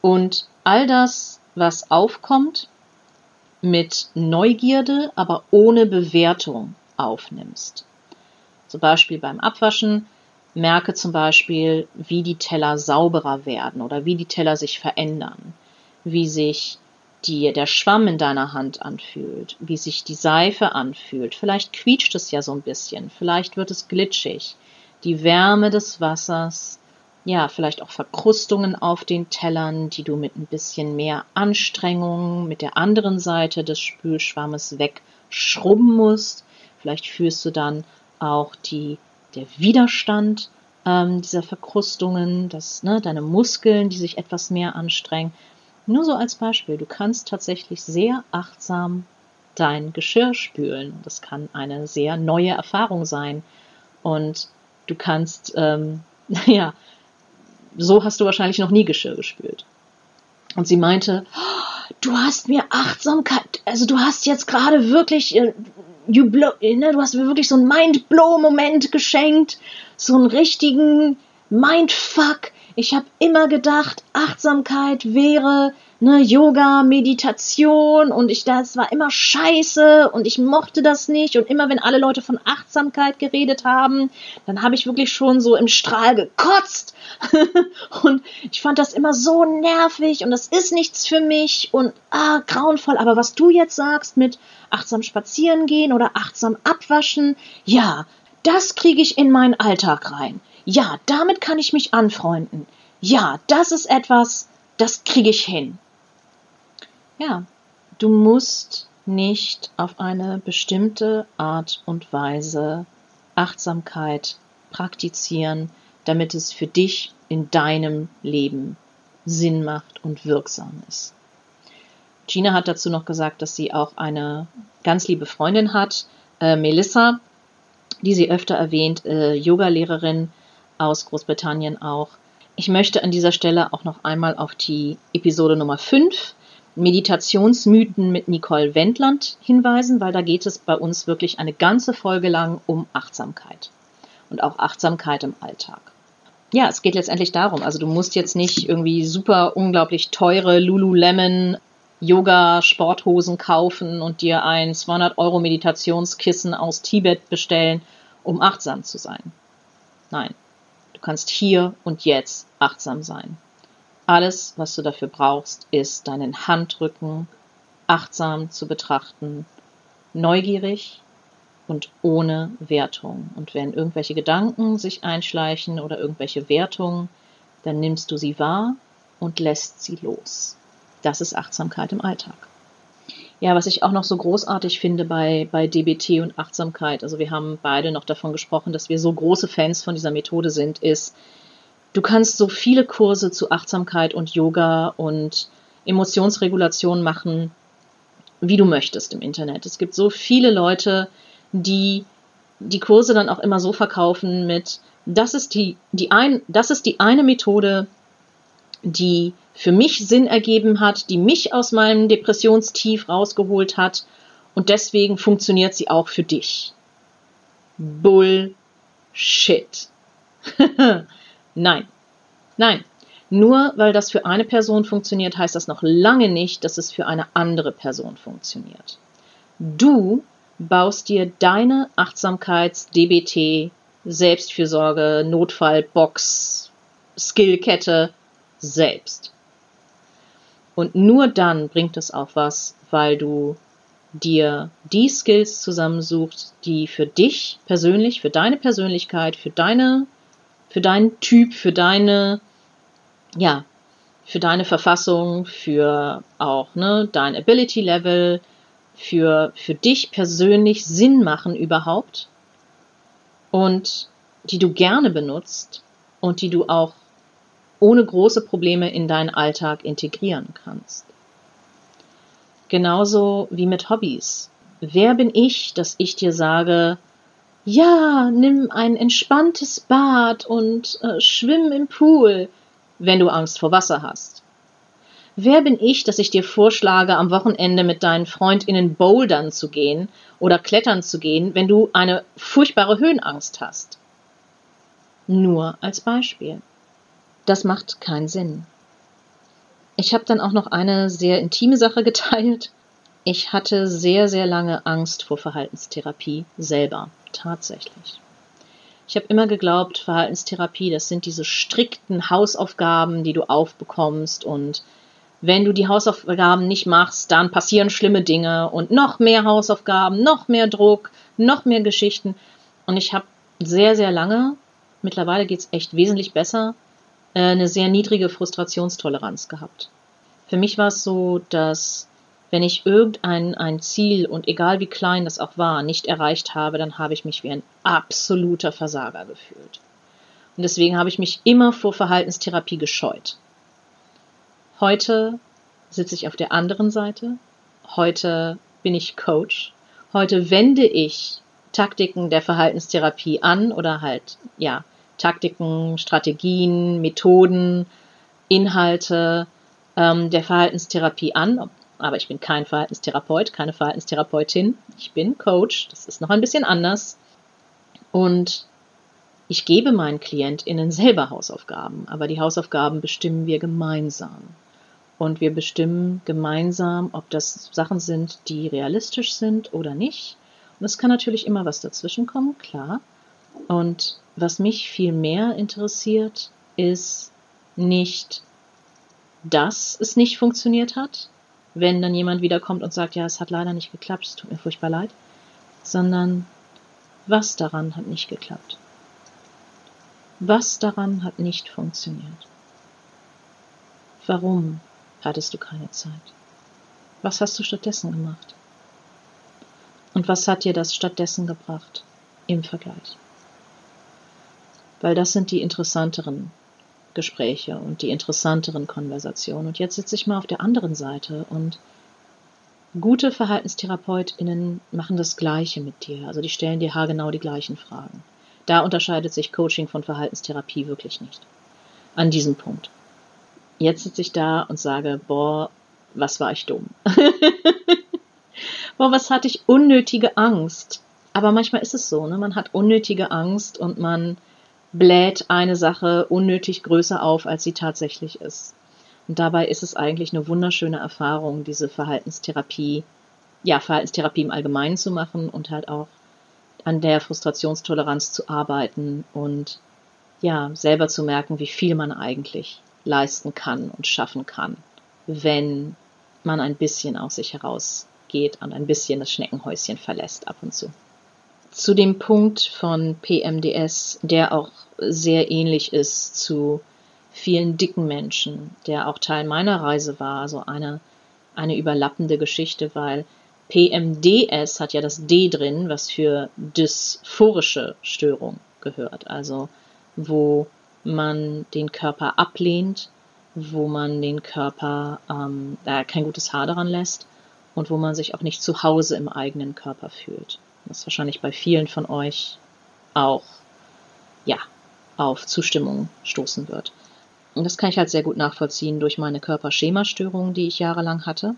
und all das was aufkommt, mit Neugierde, aber ohne Bewertung aufnimmst. Zum Beispiel beim Abwaschen merke zum Beispiel, wie die Teller sauberer werden oder wie die Teller sich verändern, wie sich die, der Schwamm in deiner Hand anfühlt, wie sich die Seife anfühlt. Vielleicht quietscht es ja so ein bisschen, vielleicht wird es glitschig. Die Wärme des Wassers, ja, vielleicht auch Verkrustungen auf den Tellern, die du mit ein bisschen mehr Anstrengung mit der anderen Seite des Spülschwammes wegschrubben musst. Vielleicht fühlst du dann auch die, der Widerstand ähm, dieser Verkrustungen, das, ne, deine Muskeln, die sich etwas mehr anstrengen. Nur so als Beispiel, du kannst tatsächlich sehr achtsam dein Geschirr spülen. Das kann eine sehr neue Erfahrung sein. Und du kannst, ähm, ja, so hast du wahrscheinlich noch nie Geschirr gespült. Und sie meinte, oh, du hast mir Achtsamkeit, also du hast jetzt gerade wirklich, äh, blow, ne, du hast mir wirklich so einen Mind-Blow-Moment geschenkt, so einen richtigen Mindfuck. Ich habe immer gedacht, Achtsamkeit wäre ne, Yoga, Meditation und ich das war immer scheiße und ich mochte das nicht. Und immer wenn alle Leute von Achtsamkeit geredet haben, dann habe ich wirklich schon so im Strahl gekotzt. Und ich fand das immer so nervig und das ist nichts für mich und ah grauenvoll, aber was du jetzt sagst mit achtsam spazieren gehen oder achtsam abwaschen, ja, das kriege ich in meinen Alltag rein. Ja, damit kann ich mich anfreunden. Ja, das ist etwas, das kriege ich hin. Ja, du musst nicht auf eine bestimmte Art und Weise Achtsamkeit praktizieren, damit es für dich in deinem Leben Sinn macht und wirksam ist. Gina hat dazu noch gesagt, dass sie auch eine ganz liebe Freundin hat, äh, Melissa, die sie öfter erwähnt, äh, Yoga-Lehrerin aus Großbritannien auch. Ich möchte an dieser Stelle auch noch einmal auf die Episode Nummer 5 Meditationsmythen mit Nicole Wendland hinweisen, weil da geht es bei uns wirklich eine ganze Folge lang um Achtsamkeit und auch Achtsamkeit im Alltag. Ja, es geht letztendlich darum, also du musst jetzt nicht irgendwie super unglaublich teure Lululemon Yoga Sporthosen kaufen und dir ein 200 Euro Meditationskissen aus Tibet bestellen, um achtsam zu sein. Nein, du kannst hier und jetzt achtsam sein. Alles, was du dafür brauchst, ist deinen Handrücken achtsam zu betrachten, neugierig und ohne Wertung. Und wenn irgendwelche Gedanken sich einschleichen oder irgendwelche Wertungen, dann nimmst du sie wahr und lässt sie los. Das ist Achtsamkeit im Alltag. Ja, was ich auch noch so großartig finde bei, bei DBT und Achtsamkeit, also wir haben beide noch davon gesprochen, dass wir so große Fans von dieser Methode sind, ist, Du kannst so viele Kurse zu Achtsamkeit und Yoga und Emotionsregulation machen, wie du möchtest im Internet. Es gibt so viele Leute, die die Kurse dann auch immer so verkaufen mit, das ist die, die ein, das ist die eine Methode, die für mich Sinn ergeben hat, die mich aus meinem Depressionstief rausgeholt hat und deswegen funktioniert sie auch für dich. Bullshit. Nein. Nein. Nur weil das für eine Person funktioniert, heißt das noch lange nicht, dass es für eine andere Person funktioniert. Du baust dir deine Achtsamkeits-DBT, Selbstfürsorge, Notfallbox, Skillkette selbst. Und nur dann bringt es auch was, weil du dir die Skills zusammensuchst, die für dich persönlich, für deine Persönlichkeit, für deine für deinen Typ, für deine, ja, für deine Verfassung, für auch ne, dein Ability Level, für, für dich persönlich Sinn machen überhaupt und die du gerne benutzt und die du auch ohne große Probleme in deinen Alltag integrieren kannst. Genauso wie mit Hobbys. Wer bin ich, dass ich dir sage, ja, nimm ein entspanntes Bad und äh, schwimm im Pool, wenn du Angst vor Wasser hast. Wer bin ich, dass ich dir vorschlage, am Wochenende mit deinen Freundinnen bouldern zu gehen oder klettern zu gehen, wenn du eine furchtbare Höhenangst hast? Nur als Beispiel. Das macht keinen Sinn. Ich habe dann auch noch eine sehr intime Sache geteilt. Ich hatte sehr, sehr lange Angst vor Verhaltenstherapie selber tatsächlich. Ich habe immer geglaubt, Verhaltenstherapie, das sind diese strikten Hausaufgaben, die du aufbekommst und wenn du die Hausaufgaben nicht machst, dann passieren schlimme Dinge und noch mehr Hausaufgaben, noch mehr Druck, noch mehr Geschichten. Und ich habe sehr, sehr lange, mittlerweile geht es echt wesentlich besser, eine sehr niedrige Frustrationstoleranz gehabt. Für mich war es so, dass wenn ich irgendein ein Ziel und egal wie klein das auch war, nicht erreicht habe, dann habe ich mich wie ein absoluter Versager gefühlt. Und deswegen habe ich mich immer vor Verhaltenstherapie gescheut. Heute sitze ich auf der anderen Seite. Heute bin ich Coach. Heute wende ich Taktiken der Verhaltenstherapie an oder halt, ja, Taktiken, Strategien, Methoden, Inhalte ähm, der Verhaltenstherapie an. Aber ich bin kein Verhaltenstherapeut, keine Verhaltenstherapeutin. Ich bin Coach. Das ist noch ein bisschen anders. Und ich gebe meinen KlientInnen selber Hausaufgaben, aber die Hausaufgaben bestimmen wir gemeinsam. Und wir bestimmen gemeinsam, ob das Sachen sind, die realistisch sind oder nicht. Und es kann natürlich immer was dazwischen kommen, klar. Und was mich viel mehr interessiert, ist nicht, dass es nicht funktioniert hat, wenn dann jemand wiederkommt und sagt, ja, es hat leider nicht geklappt, es tut mir furchtbar leid, sondern was daran hat nicht geklappt? Was daran hat nicht funktioniert? Warum hattest du keine Zeit? Was hast du stattdessen gemacht? Und was hat dir das stattdessen gebracht im Vergleich? Weil das sind die interessanteren Gespräche und die interessanteren Konversationen. Und jetzt sitze ich mal auf der anderen Seite und gute VerhaltenstherapeutInnen machen das Gleiche mit dir. Also die stellen dir haargenau die gleichen Fragen. Da unterscheidet sich Coaching von Verhaltenstherapie wirklich nicht. An diesem Punkt. Jetzt sitze ich da und sage, boah, was war ich dumm. boah, was hatte ich unnötige Angst. Aber manchmal ist es so, ne? Man hat unnötige Angst und man bläht eine Sache unnötig größer auf, als sie tatsächlich ist. Und dabei ist es eigentlich eine wunderschöne Erfahrung, diese Verhaltenstherapie, ja, Verhaltenstherapie im Allgemeinen zu machen und halt auch an der Frustrationstoleranz zu arbeiten und ja, selber zu merken, wie viel man eigentlich leisten kann und schaffen kann, wenn man ein bisschen aus sich herausgeht und ein bisschen das Schneckenhäuschen verlässt ab und zu zu dem Punkt von PMDS, der auch sehr ähnlich ist zu vielen dicken Menschen, der auch Teil meiner Reise war, also eine, eine überlappende Geschichte, weil PMDS hat ja das D drin, was für dysphorische Störung gehört, also wo man den Körper ablehnt, wo man den Körper ähm, äh, kein gutes Haar daran lässt und wo man sich auch nicht zu Hause im eigenen Körper fühlt was wahrscheinlich bei vielen von euch auch, ja, auf Zustimmung stoßen wird. Und das kann ich halt sehr gut nachvollziehen durch meine Körperschemastörung, die ich jahrelang hatte.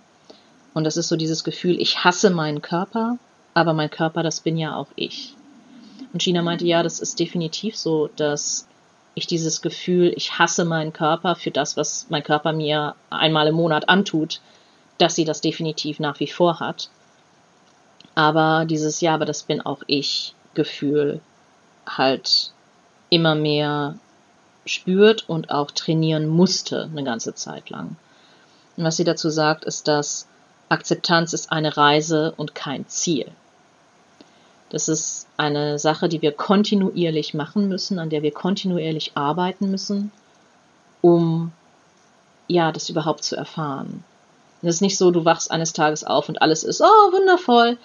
Und das ist so dieses Gefühl, ich hasse meinen Körper, aber mein Körper, das bin ja auch ich. Und Gina meinte, ja, das ist definitiv so, dass ich dieses Gefühl, ich hasse meinen Körper für das, was mein Körper mir einmal im Monat antut, dass sie das definitiv nach wie vor hat. Aber dieses Ja, aber das bin auch ich Gefühl halt immer mehr spürt und auch trainieren musste eine ganze Zeit lang. Und was sie dazu sagt, ist, dass Akzeptanz ist eine Reise und kein Ziel. Das ist eine Sache, die wir kontinuierlich machen müssen, an der wir kontinuierlich arbeiten müssen, um ja, das überhaupt zu erfahren. Es ist nicht so, du wachst eines Tages auf und alles ist, oh, wundervoll,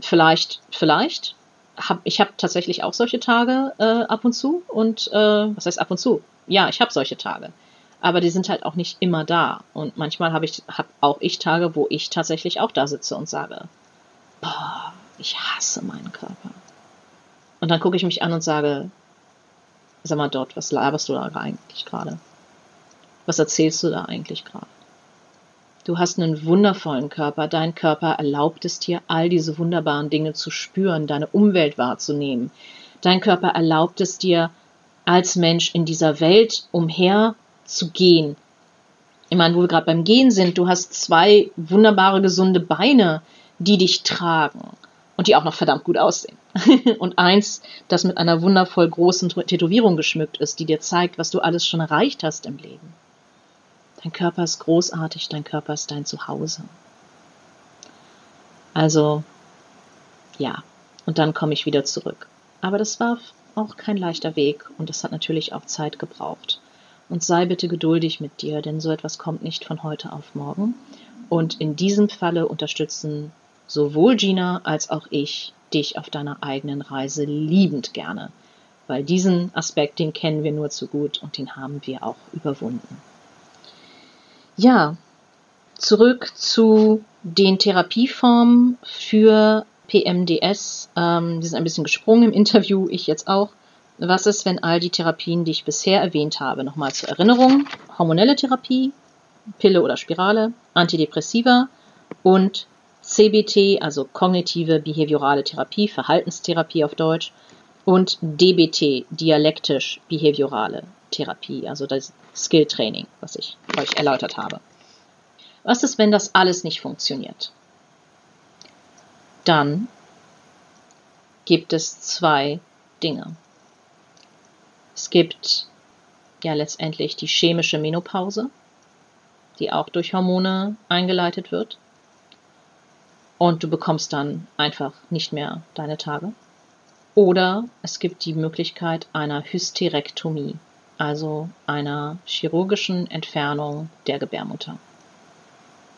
vielleicht, vielleicht. Hab, ich habe tatsächlich auch solche Tage äh, ab und zu. Und äh, was heißt ab und zu? Ja, ich habe solche Tage. Aber die sind halt auch nicht immer da. Und manchmal habe ich hab auch ich Tage, wo ich tatsächlich auch da sitze und sage, boah, ich hasse meinen Körper. Und dann gucke ich mich an und sage, sag mal dort, was laberst du da eigentlich gerade? Was erzählst du da eigentlich gerade? Du hast einen wundervollen Körper. Dein Körper erlaubt es dir, all diese wunderbaren Dinge zu spüren, deine Umwelt wahrzunehmen. Dein Körper erlaubt es dir, als Mensch in dieser Welt umher zu gehen. Ich meine, wo wir gerade beim Gehen sind, du hast zwei wunderbare, gesunde Beine, die dich tragen und die auch noch verdammt gut aussehen. und eins, das mit einer wundervoll großen Tätowierung geschmückt ist, die dir zeigt, was du alles schon erreicht hast im Leben. Dein Körper ist großartig, dein Körper ist dein Zuhause. Also, ja, und dann komme ich wieder zurück. Aber das war auch kein leichter Weg und es hat natürlich auch Zeit gebraucht. Und sei bitte geduldig mit dir, denn so etwas kommt nicht von heute auf morgen. Und in diesem Falle unterstützen sowohl Gina als auch ich dich auf deiner eigenen Reise liebend gerne. Weil diesen Aspekt, den kennen wir nur zu gut und den haben wir auch überwunden. Ja, zurück zu Den Therapieformen für PMDS, ähm, die sind ein bisschen gesprungen im Interview, ich jetzt auch. Was ist, wenn all die Therapien, die ich bisher erwähnt habe, nochmal zur Erinnerung, hormonelle Therapie, Pille oder Spirale, Antidepressiva und CBT, also kognitive behaviorale Therapie, Verhaltenstherapie auf Deutsch, und DBT, dialektisch behaviorale Therapie, also das Skill Training, was ich euch erläutert habe. Was ist, wenn das alles nicht funktioniert? Dann gibt es zwei Dinge. Es gibt ja letztendlich die chemische Menopause, die auch durch Hormone eingeleitet wird. Und du bekommst dann einfach nicht mehr deine Tage. Oder es gibt die Möglichkeit einer Hysterektomie, also einer chirurgischen Entfernung der Gebärmutter.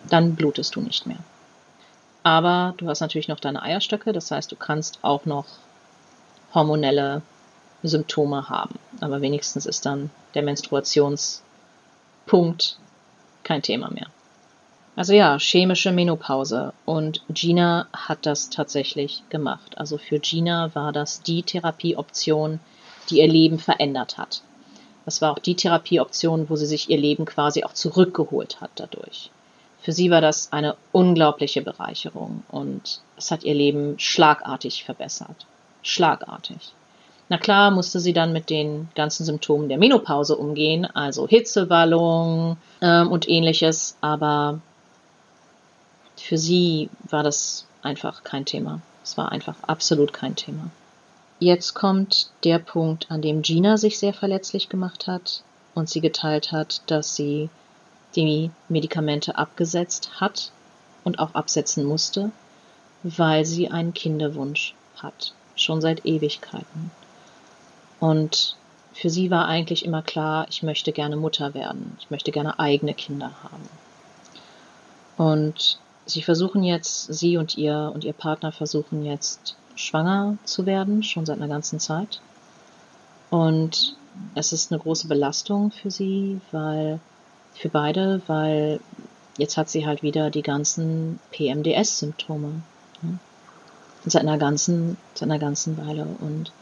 Dann blutest du nicht mehr. Aber du hast natürlich noch deine Eierstöcke, das heißt, du kannst auch noch hormonelle Symptome haben. Aber wenigstens ist dann der Menstruationspunkt kein Thema mehr. Also ja, chemische Menopause. Und Gina hat das tatsächlich gemacht. Also für Gina war das die Therapieoption, die ihr Leben verändert hat. Das war auch die Therapieoption, wo sie sich ihr Leben quasi auch zurückgeholt hat dadurch. Für sie war das eine unglaubliche Bereicherung und es hat ihr Leben schlagartig verbessert. Schlagartig. Na klar musste sie dann mit den ganzen Symptomen der Menopause umgehen, also Hitzewallung ähm, und ähnliches, aber für sie war das einfach kein Thema. Es war einfach absolut kein Thema. Jetzt kommt der Punkt, an dem Gina sich sehr verletzlich gemacht hat und sie geteilt hat, dass sie die Medikamente abgesetzt hat und auch absetzen musste, weil sie einen Kinderwunsch hat, schon seit Ewigkeiten. Und für sie war eigentlich immer klar, ich möchte gerne Mutter werden, ich möchte gerne eigene Kinder haben. Und sie versuchen jetzt, sie und ihr und ihr Partner versuchen jetzt schwanger zu werden, schon seit einer ganzen Zeit. Und es ist eine große Belastung für sie, weil für beide, weil jetzt hat sie halt wieder die ganzen PMDS-Symptome. Ne? Seit einer ganzen, seit einer ganzen Weile. Und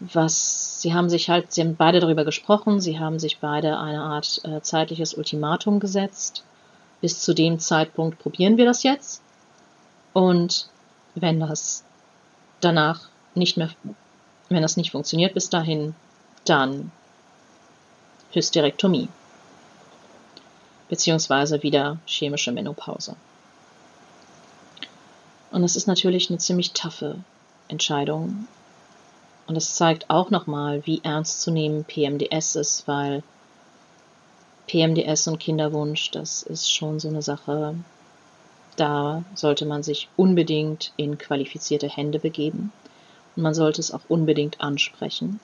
was, sie haben sich halt, sie haben beide darüber gesprochen, sie haben sich beide eine Art äh, zeitliches Ultimatum gesetzt. Bis zu dem Zeitpunkt probieren wir das jetzt. Und wenn das danach nicht mehr, wenn das nicht funktioniert bis dahin, dann Hysterektomie beziehungsweise wieder chemische Menopause. Und es ist natürlich eine ziemlich taffe Entscheidung. Und es zeigt auch nochmal, wie ernst zu nehmen PMDS ist, weil PMDS und Kinderwunsch, das ist schon so eine Sache, da sollte man sich unbedingt in qualifizierte Hände begeben. Und man sollte es auch unbedingt ansprechen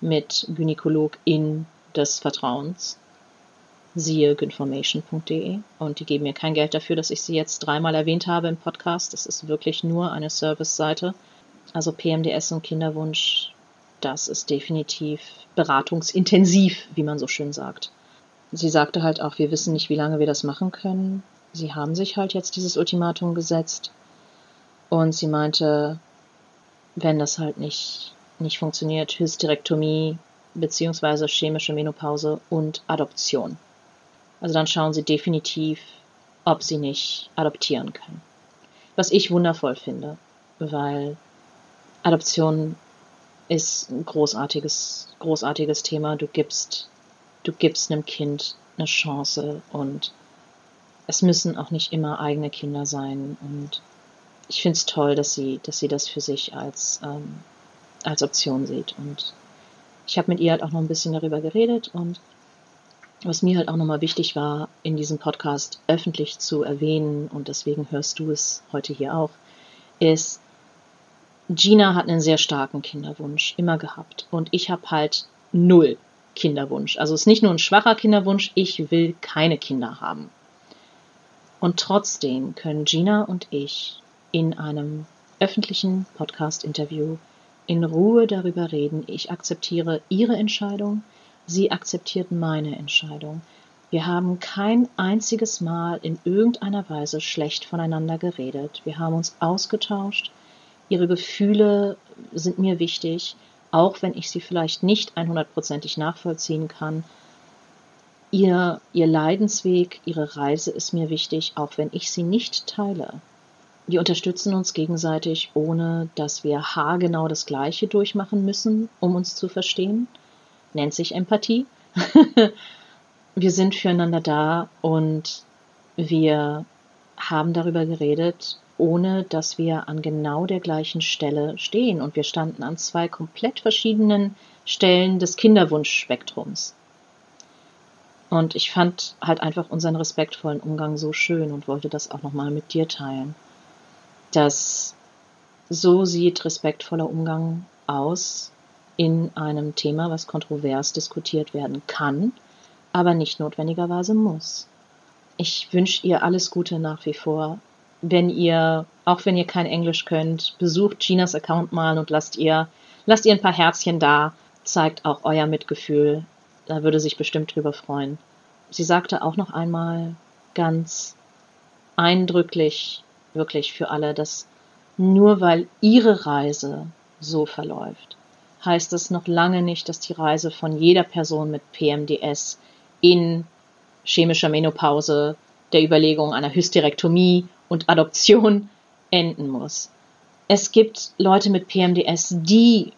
mit Gynäkologin des Vertrauens siehe ginformation.de und die geben mir kein Geld dafür, dass ich sie jetzt dreimal erwähnt habe im Podcast. Das ist wirklich nur eine Service-Seite. Also PMDS und Kinderwunsch, das ist definitiv beratungsintensiv, wie man so schön sagt. Sie sagte halt auch, wir wissen nicht, wie lange wir das machen können. Sie haben sich halt jetzt dieses Ultimatum gesetzt. Und sie meinte, wenn das halt nicht, nicht funktioniert, Hysterektomie beziehungsweise chemische Menopause und Adoption. Also dann schauen sie definitiv, ob sie nicht adoptieren können. Was ich wundervoll finde, weil Adoption ist ein großartiges, großartiges Thema. Du gibst, du gibst einem Kind eine Chance und es müssen auch nicht immer eigene Kinder sein. Und ich finde es toll, dass sie, dass sie das für sich als, ähm, als Option sieht. Und ich habe mit ihr halt auch noch ein bisschen darüber geredet und was mir halt auch nochmal wichtig war, in diesem Podcast öffentlich zu erwähnen, und deswegen hörst du es heute hier auch, ist, Gina hat einen sehr starken Kinderwunsch immer gehabt. Und ich habe halt null Kinderwunsch. Also es ist nicht nur ein schwacher Kinderwunsch, ich will keine Kinder haben. Und trotzdem können Gina und ich in einem öffentlichen Podcast-Interview in Ruhe darüber reden. Ich akzeptiere ihre Entscheidung Sie akzeptiert meine Entscheidung. Wir haben kein einziges Mal in irgendeiner Weise schlecht voneinander geredet. Wir haben uns ausgetauscht. Ihre Gefühle sind mir wichtig, auch wenn ich sie vielleicht nicht 100%ig nachvollziehen kann. Ihr, ihr Leidensweg, ihre Reise ist mir wichtig, auch wenn ich sie nicht teile. Wir unterstützen uns gegenseitig, ohne dass wir haargenau das Gleiche durchmachen müssen, um uns zu verstehen. Nennt sich Empathie. wir sind füreinander da und wir haben darüber geredet, ohne dass wir an genau der gleichen Stelle stehen. Und wir standen an zwei komplett verschiedenen Stellen des Kinderwunschspektrums. Und ich fand halt einfach unseren respektvollen Umgang so schön und wollte das auch nochmal mit dir teilen dass so sieht respektvoller Umgang aus in einem Thema, was kontrovers diskutiert werden kann, aber nicht notwendigerweise muss. Ich wünsche ihr alles Gute nach wie vor. Wenn ihr, auch wenn ihr kein Englisch könnt, besucht Ginas Account mal und lasst ihr, lasst ihr ein paar Herzchen da, zeigt auch euer Mitgefühl. Da würde sich bestimmt drüber freuen. Sie sagte auch noch einmal ganz eindrücklich, wirklich für alle, dass nur weil ihre Reise so verläuft, heißt das noch lange nicht, dass die Reise von jeder Person mit PMDS in chemischer Menopause, der Überlegung einer Hysterektomie und Adoption enden muss. Es gibt Leute mit PMDS, die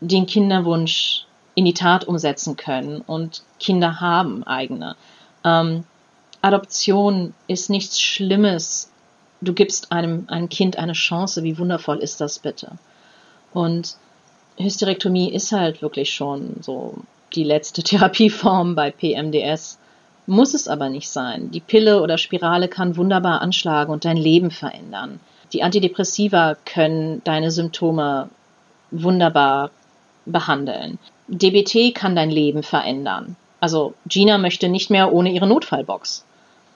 den Kinderwunsch in die Tat umsetzen können und Kinder haben eigene. Ähm, Adoption ist nichts Schlimmes du gibst einem, einem Kind eine Chance. Wie wundervoll ist das bitte? Und Hysterektomie ist halt wirklich schon so die letzte Therapieform bei PMDS. Muss es aber nicht sein. Die Pille oder Spirale kann wunderbar anschlagen und dein Leben verändern. Die Antidepressiva können deine Symptome wunderbar behandeln. DBT kann dein Leben verändern. Also Gina möchte nicht mehr ohne ihre Notfallbox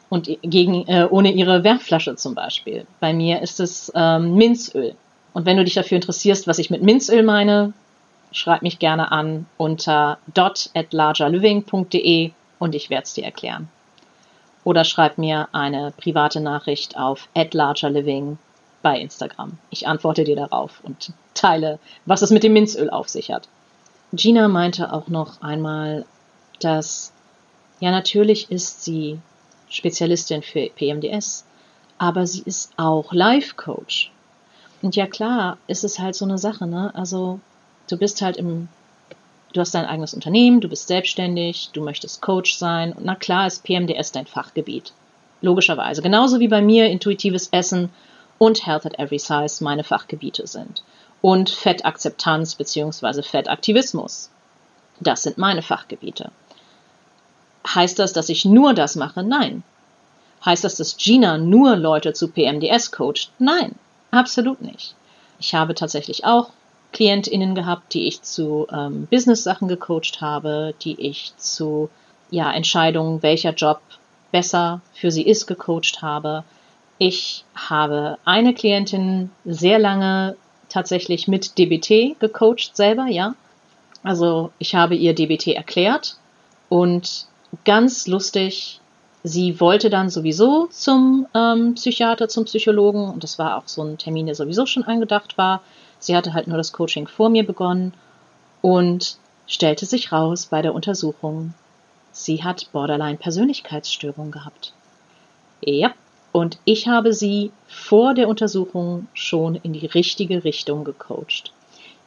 und gegen, äh, ohne ihre Wärmflasche zum Beispiel. Bei mir ist es ähm, Minzöl. Und wenn du dich dafür interessierst, was ich mit Minzöl meine, schreib mich gerne an unter dot at largerliving.de und ich werde es dir erklären. Oder schreib mir eine private Nachricht auf at largerliving bei Instagram. Ich antworte dir darauf und teile, was es mit dem Minzöl auf sich hat. Gina meinte auch noch einmal, dass ja natürlich ist sie Spezialistin für PMDS, aber sie ist auch Life Coach. Und ja klar, ist es halt so eine Sache, ne? Also du bist halt im, du hast dein eigenes Unternehmen, du bist selbstständig, du möchtest Coach sein. Und na klar ist PMDS dein Fachgebiet. Logischerweise. Genauso wie bei mir intuitives Essen und Health at Every Size meine Fachgebiete sind. Und Fettakzeptanz bzw. Fettaktivismus. Das sind meine Fachgebiete. Heißt das, dass ich nur das mache? Nein. Heißt das, dass Gina nur Leute zu PMDS coacht? Nein, absolut nicht. Ich habe tatsächlich auch KlientInnen gehabt, die ich zu ähm, Business-Sachen gecoacht habe, die ich zu ja, Entscheidungen, welcher Job besser für sie ist, gecoacht habe. Ich habe eine Klientin sehr lange tatsächlich mit DBT gecoacht selber, ja. Also ich habe ihr DBT erklärt und ganz lustig. Sie wollte dann sowieso zum ähm, Psychiater, zum Psychologen und das war auch so ein Termin, der sowieso schon angedacht war. Sie hatte halt nur das Coaching vor mir begonnen und stellte sich raus bei der Untersuchung, sie hat Borderline-Persönlichkeitsstörung gehabt. Ja, und ich habe sie vor der Untersuchung schon in die richtige Richtung gecoacht.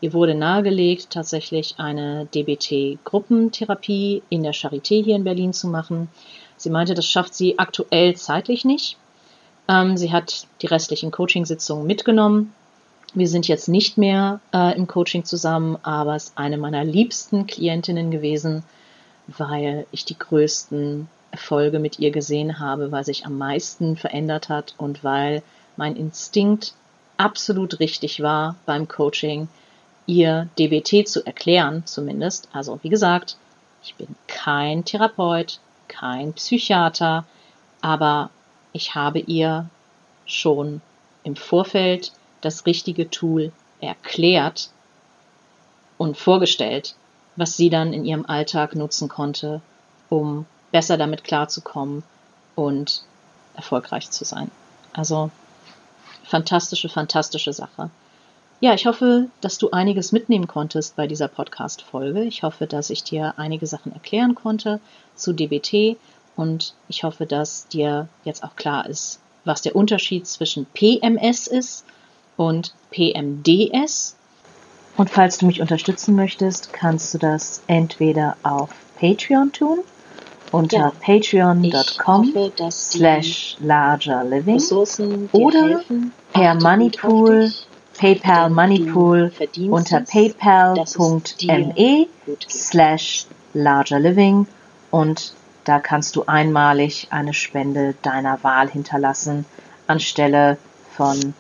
Ihr wurde nahegelegt, tatsächlich eine DBT-Gruppentherapie in der Charité hier in Berlin zu machen. Sie meinte, das schafft sie aktuell zeitlich nicht. Ähm, sie hat die restlichen Coachingsitzungen mitgenommen. Wir sind jetzt nicht mehr äh, im Coaching zusammen, aber es ist eine meiner liebsten Klientinnen gewesen, weil ich die größten Erfolge mit ihr gesehen habe, weil sich am meisten verändert hat und weil mein Instinkt absolut richtig war beim Coaching, ihr DBT zu erklären, zumindest. Also wie gesagt, ich bin kein Therapeut, kein Psychiater, aber ich habe ihr schon im Vorfeld das richtige Tool erklärt und vorgestellt, was sie dann in ihrem Alltag nutzen konnte, um besser damit klarzukommen und erfolgreich zu sein. Also fantastische, fantastische Sache. Ja, ich hoffe, dass du einiges mitnehmen konntest bei dieser Podcast-Folge. Ich hoffe, dass ich dir einige Sachen erklären konnte zu DBT und ich hoffe, dass dir jetzt auch klar ist, was der Unterschied zwischen PMS ist und PMDS. Und falls du mich unterstützen möchtest, kannst du das entweder auf Patreon tun unter ja. patreon.com slash largerliving oder per Moneypool, PayPal Moneypool unter paypal.me slash largerliving und da kannst du einmalig eine Spende deiner Wahl hinterlassen anstelle von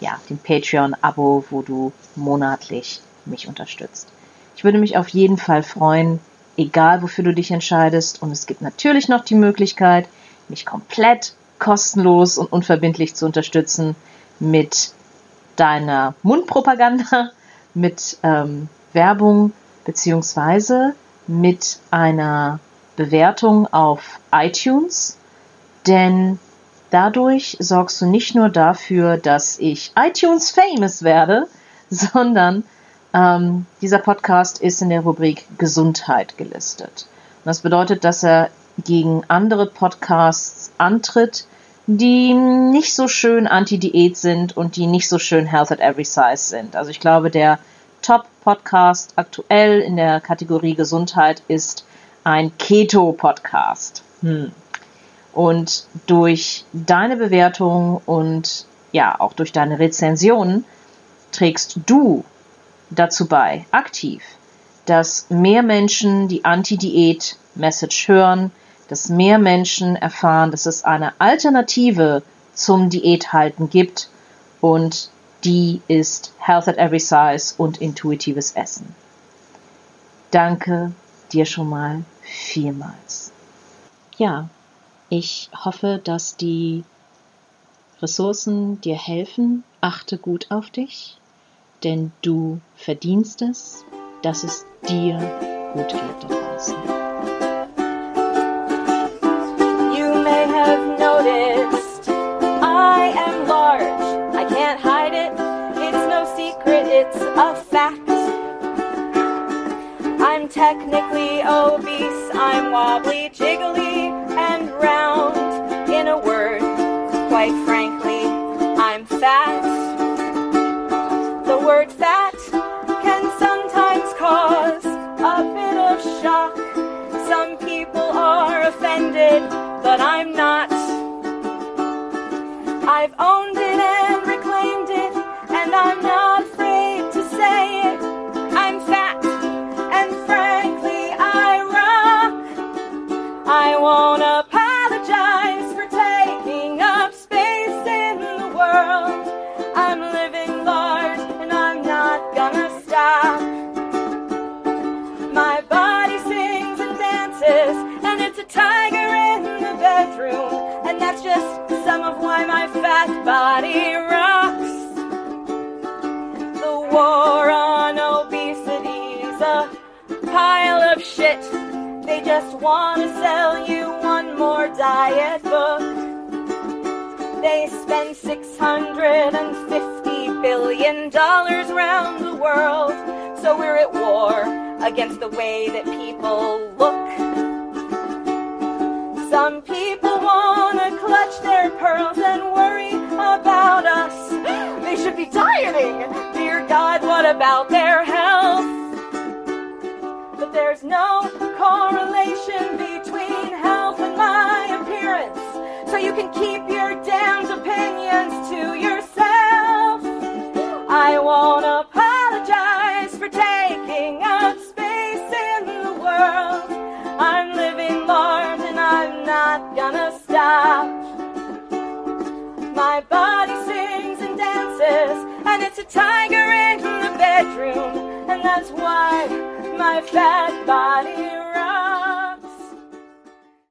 ja, dem Patreon-Abo, wo du monatlich mich unterstützt. Ich würde mich auf jeden Fall freuen, egal wofür du dich entscheidest. Und es gibt natürlich noch die Möglichkeit, mich komplett kostenlos und unverbindlich zu unterstützen mit deiner Mundpropaganda, mit ähm, Werbung beziehungsweise mit einer Bewertung auf iTunes, denn dadurch sorgst du nicht nur dafür, dass ich iTunes famous werde, sondern ähm, dieser Podcast ist in der Rubrik Gesundheit gelistet. Und das bedeutet, dass er gegen andere Podcasts antritt, die nicht so schön anti-Diät sind und die nicht so schön Health at Every Size sind. Also ich glaube, der Top-Podcast aktuell in der Kategorie Gesundheit ist ein Keto-Podcast. Hm. Und durch deine Bewertung und ja, auch durch deine Rezensionen trägst du dazu bei, aktiv, dass mehr Menschen die Anti-Diät-Message hören, dass mehr Menschen erfahren, dass es eine Alternative zum Diäthalten gibt und die ist Health at Every Size und intuitives Essen. Danke dir schon mal vielmals. Ja, ich hoffe, dass die Ressourcen dir helfen. Achte gut auf dich denn du verdienst es, dass es dir gut geht da draußen. You may have noticed I am large. I can't hide it. It's no secret, it's a fact. I'm technically obese, I'm wobbly, jiggly, but I'm not. I've that's just some of why my fat body rocks. The war on obesity's a pile of shit. They just want to sell you one more diet book. They spend 650 billion dollars round the world. So we're at war against the way that people look. Some people wanna clutch their pearls and worry about us. They should be dieting. Dear God, what about their health? But there's no correlation between health and my appearance. So you can keep your damned opinions to yourself. I won't not gonna stop. My body sings and dances, and it's a tiger in the bedroom, and that's why my fat body